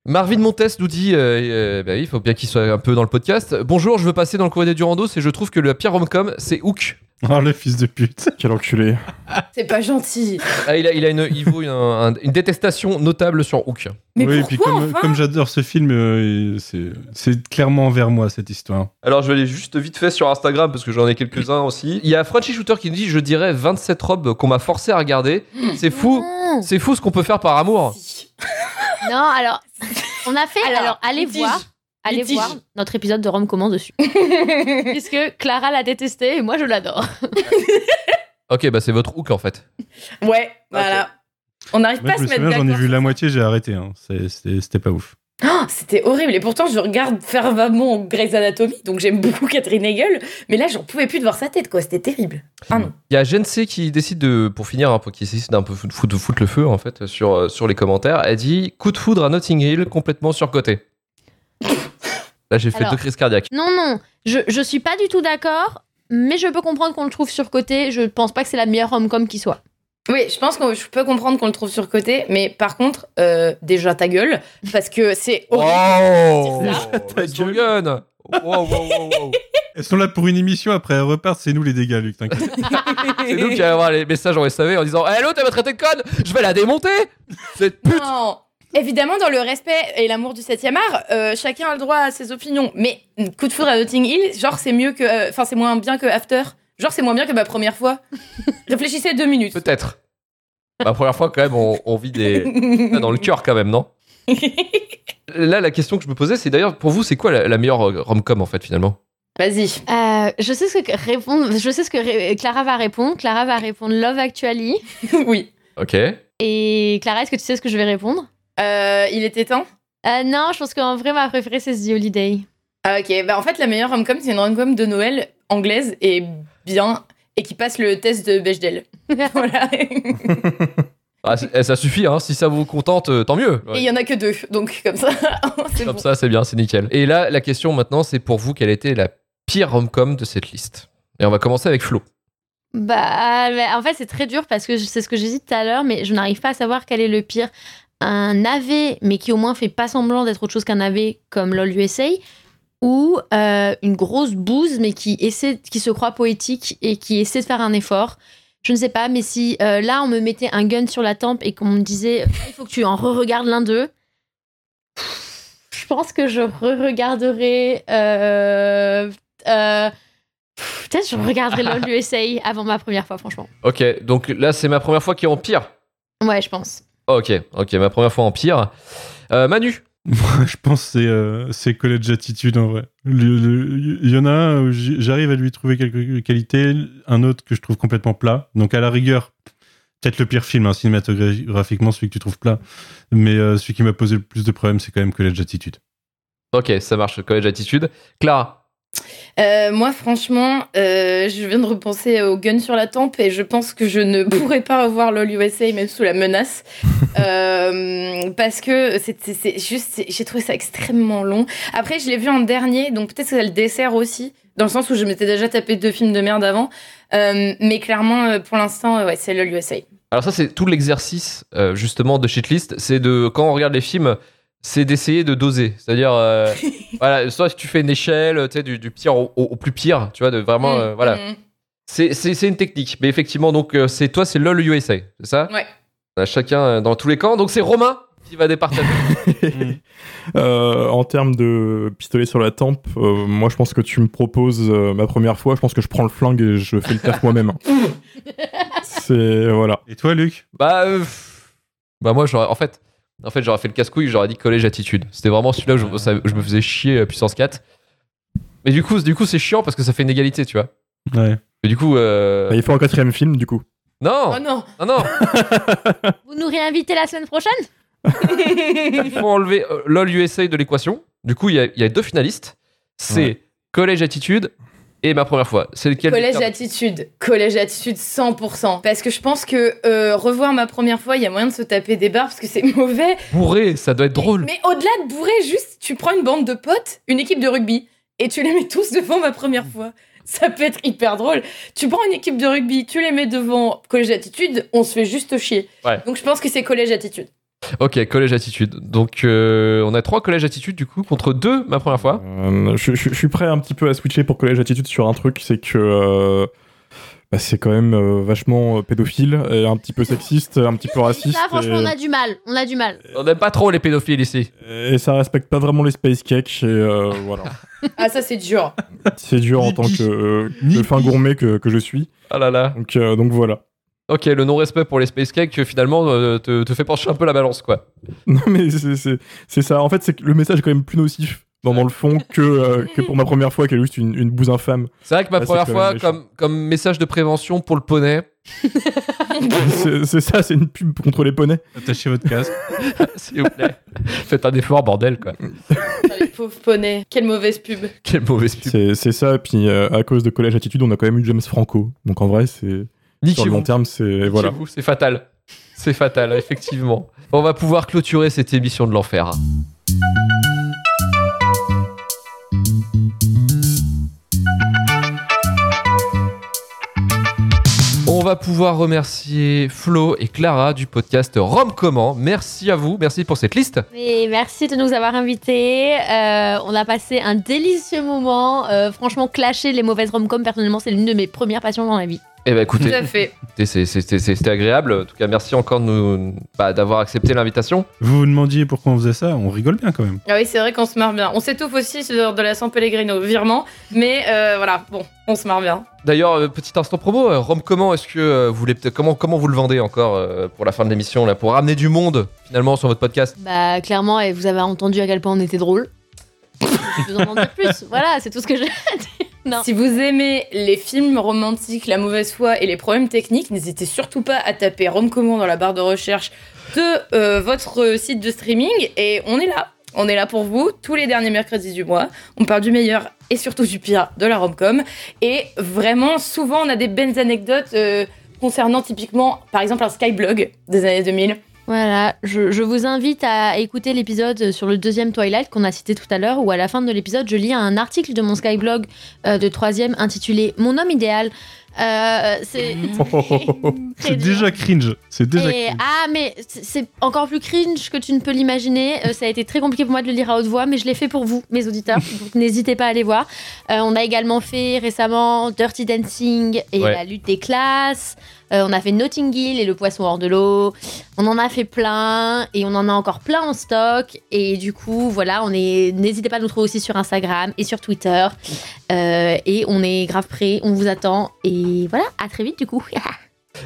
Marvin Montes nous dit, euh, euh, bah oui, il faut bien qu'il soit un peu dans le podcast. Bonjour, je veux passer dans le courrier du rando, et je trouve que la pire rom-com, c'est Hook. Oh, le fils de pute. Quel enculé. c'est pas gentil. Ah, il, a, il a une, il vaut une, un- une détestation notable sur Hook. Mais oui, pourquoi puis comme, enfin comme j'adore ce film, euh, c'est clairement envers moi cette histoire. Alors, je vais aller juste vite fait sur Instagram parce que j'en ai quelques-uns aussi. Il y a Frenchy Shooter qui nous dit Je dirais 27 robes qu'on m'a forcé à regarder. C'est fou, Non, c'est fou ce qu'on peut faire par amour. Non, alors, on a fait. Alors, Alors, allez litige. voir. Allez Litige. voir notre épisode de Rome comment dessus. Puisque Clara l'a détesté et moi je l'adore. Ok, bah c'est votre Hook en fait. Ouais, voilà. On n'arrive pas à se me mettre j'en ai vu la moitié, j'ai arrêté. hein. C'était pas ouf. Oh, C'était horrible. Et pourtant, je regarde fervemment Grey's Anatomy, donc j'aime beaucoup Catherine Hegel. Mais là, j'en pouvais plus de voir sa tête, quoi. C'était terrible. Ah non. Il y a Jensei qui décide de, pour finir, un peu, qui décide d'un peu foutre, foutre- foutre le feu en fait sur, euh, sur les commentaires. Elle dit Coup de foudre à Notting Hill, complètement surcoté. Là, j'ai fait Alors. deux crises cardiaques. Non, non, je, je suis pas du tout d'accord, mais je peux comprendre qu'on le trouve surcoté. Je pense pas que c'est la meilleure rom-com qui soit. Oui, je pense que je peux comprendre qu'on le trouve surcoté, mais par contre, euh, déjà ta gueule, parce que c'est horrible. Oh Ta gueule Wow, wow, wow, wow. Elles sont là pour une émission, après elles repartent, c'est nous les dégâts, Luc, t'inquiète. C'est nous qui allons avoir les messages en SAV en disant Hello, t'as m'a traité de conne? Je vais la démonter Cette pute Non. Évidemment, dans le respect et l'amour du 7 art, euh, chacun a le droit à ses opinions. Mais coup de foudre à Notting Hill, genre c'est mieux que, euh, enfin c'est moins bien que After. Genre c'est moins bien que ma première fois. Réfléchissez deux minutes. Peut-être. La première fois, quand même, on, on vit des. Ah, dans le cœur, quand même, non? Là, la question que je me posais, c'est d'ailleurs, pour vous, c'est quoi la, la meilleure euh, rom-com, en fait, finalement? Vas-y. Euh, je sais ce que répondre. Je sais ce que ré- Clara va répondre. Clara va répondre Love Actually. oui. Ok. Et Clara, est-ce que tu sais ce que je vais répondre? Euh, il était temps? Euh, Non, je pense qu'en vrai, ma préférée, c'est The Holiday. Ah, ok, bah en fait la meilleure rom-com c'est une rom-com de Noël anglaise et bien et qui passe le test de Bechdel. voilà. Ah, eh, ça suffit, hein. Si ça vous contente, euh, tant mieux. Et il y en a que deux, donc comme ça, c'est Comme bon. ça, c'est bien, c'est nickel. Et là, la question maintenant, c'est pour vous, quelle était la pire rom-com de cette liste? Et on va commencer avec Flo. Bah, mais en fait, c'est très dur parce que je- c'est ce que j'ai dit tout à l'heure, mais je n'arrive pas à savoir quel est le pire. Un AV, mais qui au moins fait pas semblant d'être autre chose qu'un AV comme LOL USA, ou euh, une grosse bouse, mais qui, essaie, qui se croit poétique et qui essaie de faire un effort. Je ne sais pas, mais si euh, là, on me mettait un gun sur la tempe et qu'on me disait il faut que tu en re-regardes l'un d'eux, je pense que je re-regarderais. Euh, euh, Peut-être je regarderai LOL USA avant ma première fois, franchement. Ok, donc là, c'est ma première fois qui est en pire. Ouais, je pense. Ok, ok, ma première fois en pire. Euh, Manu Moi, je pense c'est euh, c'est College Attitude en vrai. Il y en a un j'arrive à lui trouver quelques qualités, un autre que je trouve complètement plat. Donc à la rigueur, peut-être le pire film hein, cinématographiquement, celui que tu trouves plat. Mais euh, celui qui m'a posé le plus de problèmes, c'est quand même College Attitude. Ok, ça marche, collège attitude. Clara Euh, moi, franchement, euh, je viens de repenser au gun sur la tempe et je pense que je ne pourrais pas revoir LOL USA même sous la menace. Euh, parce que c'est juste, j'ai trouvé ça extrêmement long. Après, je l'ai vu en dernier, donc peut-être que ça le dessert aussi. dans le sens où je m'étais déjà tapé deux films de merde avant. Mais clairement, pour l'instant, ouais, c'est LOL USA. Alors ça, c'est tout l'exercice justement de shitlist. C'est de quand on regarde les films, c'est d'essayer de doser. C'est-à-dire, euh, voilà, soit tu fais une échelle, tu sais, du, du pire au, au- au plus pire, tu vois, de vraiment, Mm, euh, voilà. mm. C'est c'est- c'est une technique. Mais effectivement, donc euh, c'est toi, c'est LOL USA, c'est ça? Ouais. On a chacun dans tous les camps. Donc c'est Romain qui va départager. Euh, en termes de pistolet sur la tempe, euh, moi je pense que tu me proposes euh, ma première fois, je pense que je prends le flingue et je fais le taf moi-même. C'est voilà. Et toi, Luc? Bah, euh, bah moi, j'aurais, en fait, en fait, j'aurais fait le casse-couille, j'aurais dit collège attitude. C'était vraiment celui-là où je, ça- je me faisais chier à puissance 4. Mais du coup, du coup, c'est chiant parce que ça fait une égalité, tu vois. Ouais. Et du coup, euh, Bah, il faut un quatrième film du coup. non, Oh non non, non, Vous nous réinvitez la semaine prochaine? Il faut enlever euh, LOL USA de l'équation. Du coup, il y, a- il y a deux finalistes. C'est Ouais. collège attitude et ma première fois. C'est lequel Collège attitude, collège attitude 100%. Parce que je pense que euh, revoir ma première fois, il y a moyen de se taper des barres parce que c'est mauvais. bourré, ça doit être drôle. Mais au-delà de bourré, juste tu prends une bande de potes, une équipe de rugby, et tu les mets tous devant ma première fois. Ça peut être hyper drôle. Tu prends une équipe de rugby, tu les mets devant collège attitude, on se fait juste chier. Ouais. Donc je pense que c'est collège attitude. Ok, collège attitude. Donc, euh, on a trois collèges attitude du coup contre deux ma première fois. Euh, je, je- je suis prêt un petit peu à switcher pour collège attitude sur un truc, c'est que euh, bah, c'est quand même euh, vachement pédophile et un petit peu sexiste, un petit peu raciste. Ça, franchement, et, on a du mal. On a du mal. On n'aime pas trop les pédophiles ici. et ça respecte pas vraiment les space cakes et euh, voilà. Ah ça c'est dur. C'est dur en tant que, euh, que fin gourmet que, que je suis. Ah là là. Donc, euh, donc voilà. Ok, le non-respect pour les space cakes euh, finalement euh, te, te fait pencher un peu la balance quoi. Non mais c'est- c'est c'est ça. En fait, c'est que le message est quand même plus nocif dans, dans le fond que, euh, que pour ma première fois qui est juste une, une bouse infâme. C'est vrai que ma Là, c'est première fois, comme, comme message de prévention pour le poney, C'est c'est ça, c'est une pub contre les poneys. Attachez votre casque. s'il vous plaît, faites un effort bordel quoi. Putain, les pauvres poneys. Quelle mauvaise pub. Quelle mauvaise pub. C'est c'est ça. Puis euh, à cause de Collège Attitude, on a quand même eu James Franco. Donc en vrai, c'est sur le long terme, c'est voilà. Niquez-vous, C'est fatal. C'est fatal, effectivement. On va pouvoir clôturer cette émission de l'enfer. On va pouvoir remercier Flo et Clara du podcast Rome Comment. Merci à vous, merci pour cette liste. Et merci de nous avoir invités. Euh, on a passé un délicieux moment. Euh, franchement, clasher les mauvaises rom-com, personnellement, c'est l'une de mes premières passions dans la vie. Eh ben écoutez, c'était agréable. En tout cas, merci encore nous- bah, d'avoir accepté l'invitation. Vous vous demandiez pourquoi on faisait ça On rigole bien quand même. Ah oui, c'est vrai qu'on se marre bien. On s'étouffe aussi sur de la San Pellegrino, virement. Mais euh, voilà, bon, on se marre bien. D'ailleurs, euh, petit instant promo, euh, Rome comment est-ce que euh, vous voulez peut-être- comment comment vous le vendez encore euh, pour la fin de l'émission là pour ramener du monde finalement sur votre podcast? Bah, clairement, et vous avez entendu à quel point on était drôle. Je vous en dire plus. Voilà, c'est tout ce que j'ai à dire. Si vous aimez les films romantiques, la mauvaise foi et les problèmes techniques, n'hésitez surtout pas à taper Rome dans la barre de recherche de euh, votre site de streaming et on est là. On est là pour vous tous les derniers mercredis du mois. On parle du meilleur et surtout du pire de la romcom. Et vraiment, souvent, on a des belles anecdotes euh, concernant typiquement, par exemple, un Skyblog des années 2000. Voilà, je, vous invite à écouter l'épisode sur le deuxième Twilight qu'on a cité tout à l'heure, où à la fin de l'épisode, je lis un article de mon Skyblog euh, de troisième intitulé Mon homme idéal. Euh, c'est C'est déjà cringe. C'est déjà Et- cringe. ah, mais c'est encore plus cringe que tu ne peux l'imaginer. Euh, ça a été très compliqué pour moi de le lire à haute voix, mais je l'ai fait pour vous, mes auditeurs. Donc n'hésitez pas à aller voir. Euh, on a également fait récemment Dirty Dancing et Ouais. la lutte des classes. Euh, on a fait Notting Hill et le poisson hors de l'eau. On en a fait plein et on en a encore plein en stock. Et du coup, voilà, on est. N'hésitez pas à nous trouver aussi sur Instagram et sur Twitter. Euh, et on est grave prêts, on vous attend. Et voilà, à très vite du coup.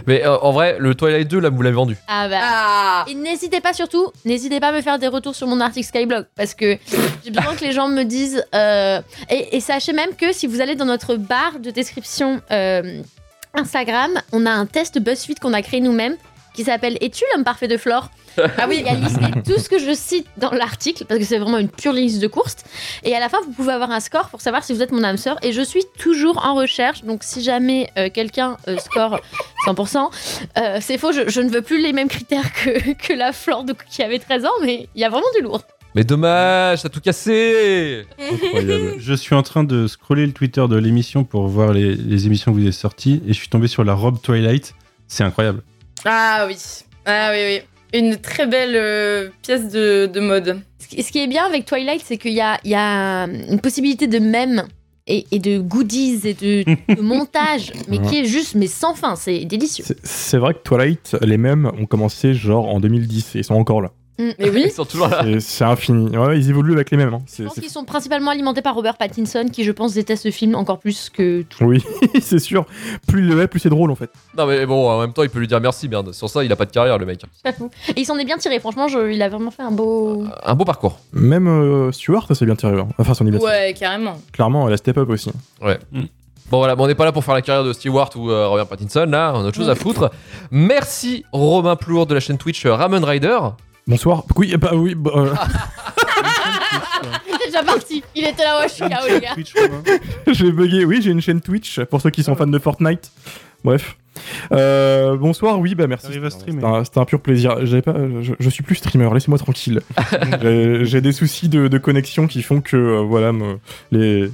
Mais euh, en vrai, le Twilight 2 là vous l'avez vendu. Ah bah. Et n'hésitez pas surtout, n'hésitez pas à me faire des retours sur mon article Skyblog parce que j'ai besoin que les gens me disent. euh, et, et sachez même que si vous allez dans notre barre de description euh, Instagram, on a un test BuzzFeed qu'on a créé nous-mêmes qui s'appelle Es-tu l'homme parfait de Flore Ah oui, il y a listé tout ce que je cite dans l'article parce que c'est vraiment une pure liste de courses. Et à la fin, vous pouvez avoir un score pour savoir si vous êtes mon âme sœur. Et je suis toujours en recherche. Donc si jamais euh, quelqu'un euh, score 100%, euh, c'est faux. Je, je ne veux plus les mêmes critères que, que la Flore de- qui avait 13 ans, mais il y a vraiment du lourd. Mais dommage, t'as tout cassé Incroyable. je suis en train de scroller le Twitter de l'émission pour voir les, les émissions que vous avez sorties et je suis tombé sur la robe Twilight. C'est incroyable. Ah oui. Ah oui, oui. Une très belle euh, pièce de, de mode. Ce qui- ce qui est bien avec Twilight, c'est qu'il y a, il y a une possibilité de mèmes et, et de goodies et de, de montage, mais qui est juste mais sans fin. C'est délicieux. C'est- C'est vrai que Twilight, les mêmes ont commencé genre en 2010 et ils sont encore là. Mm. Mais oui. Ils sont toujours là. C'est- infini. Ouais, ils évoluent avec les mêmes. hein. Je pense qu'ils sont principalement alimentés par Robert Pattinson, qui je pense déteste ce film encore plus que tout. Oui, c'est sûr. Plus il le est, plus c'est drôle en fait. Non mais bon, en même temps, il peut lui dire merci, merde. Sur ça, il a pas de carrière, le mec. Et il s'en est bien tiré. Franchement, je- il a vraiment fait un beau. Un beau parcours. Même euh, Stewart, ça s'est bien tiré. hein. Enfin, son. Ouais, carrément. Clairement, elle a step up aussi. Ouais. Bon voilà, bon, on n'est pas là pour faire la carrière de Stewart ou euh, Robert Pattinson, là, on a autre chose à foutre. Merci Romain Plour de la chaîne Twitch euh, Ramen Rider. Bonsoir. Oui, bah oui. bah, euh, déjà parti. Il était là, ouais, je suis KO, les gars. j'ai bugué. Oui, j'ai une chaîne Twitch pour ceux qui sont fans de Fortnite. Bref. Euh, bonsoir, oui, bah merci. C'était un, c'était un pur plaisir. J'avais pas, je, je suis plus streamer, laissez-moi tranquille. J'ai- J'ai des soucis de, de connexion qui font que euh, voilà, me- les,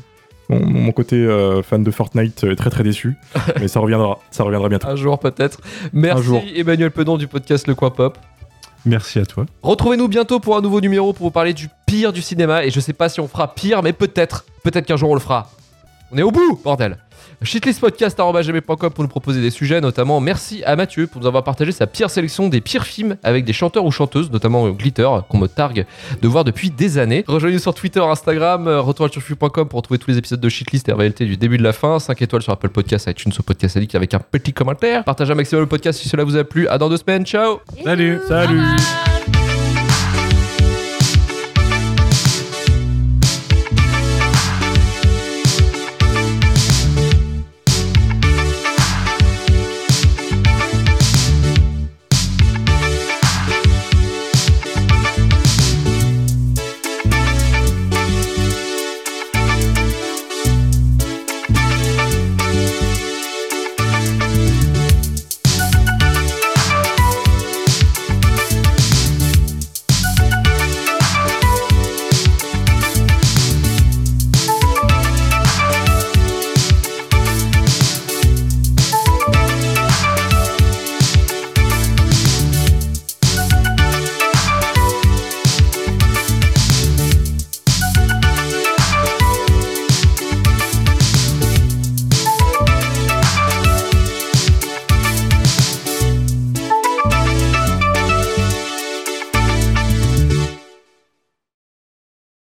mon, mon côté euh, fan de Fortnite est très très déçu. Mais ça reviendra, ça reviendra bientôt. Un jour peut-être. Merci jour. Emmanuel Pedon du podcast Le Coin Pop. Merci à toi. Retrouvez-nous bientôt pour un nouveau numéro pour vous parler du pire du cinéma. Et je sais pas si on fera pire, mais peut-être. Peut-être qu'un jour on le fera. On est au bout, bordel. Shitlistpodcast.com pour nous proposer des sujets, notamment merci à Mathieu pour nous avoir partagé sa pire sélection des pires films avec des chanteurs ou chanteuses, notamment euh, Glitter, qu'on me targue de voir depuis des années. Rejoignez-nous sur Twitter, Instagram, euh, retouralturfu.com pour retrouver tous les épisodes de Shitlist et réalité du début de la fin. 5 étoiles sur Apple Podcast, iTunes ou Podcast Addict avec un petit commentaire. Partagez un maximum le podcast si cela vous a plu. À dans deux semaines, ciao Salut. Salut.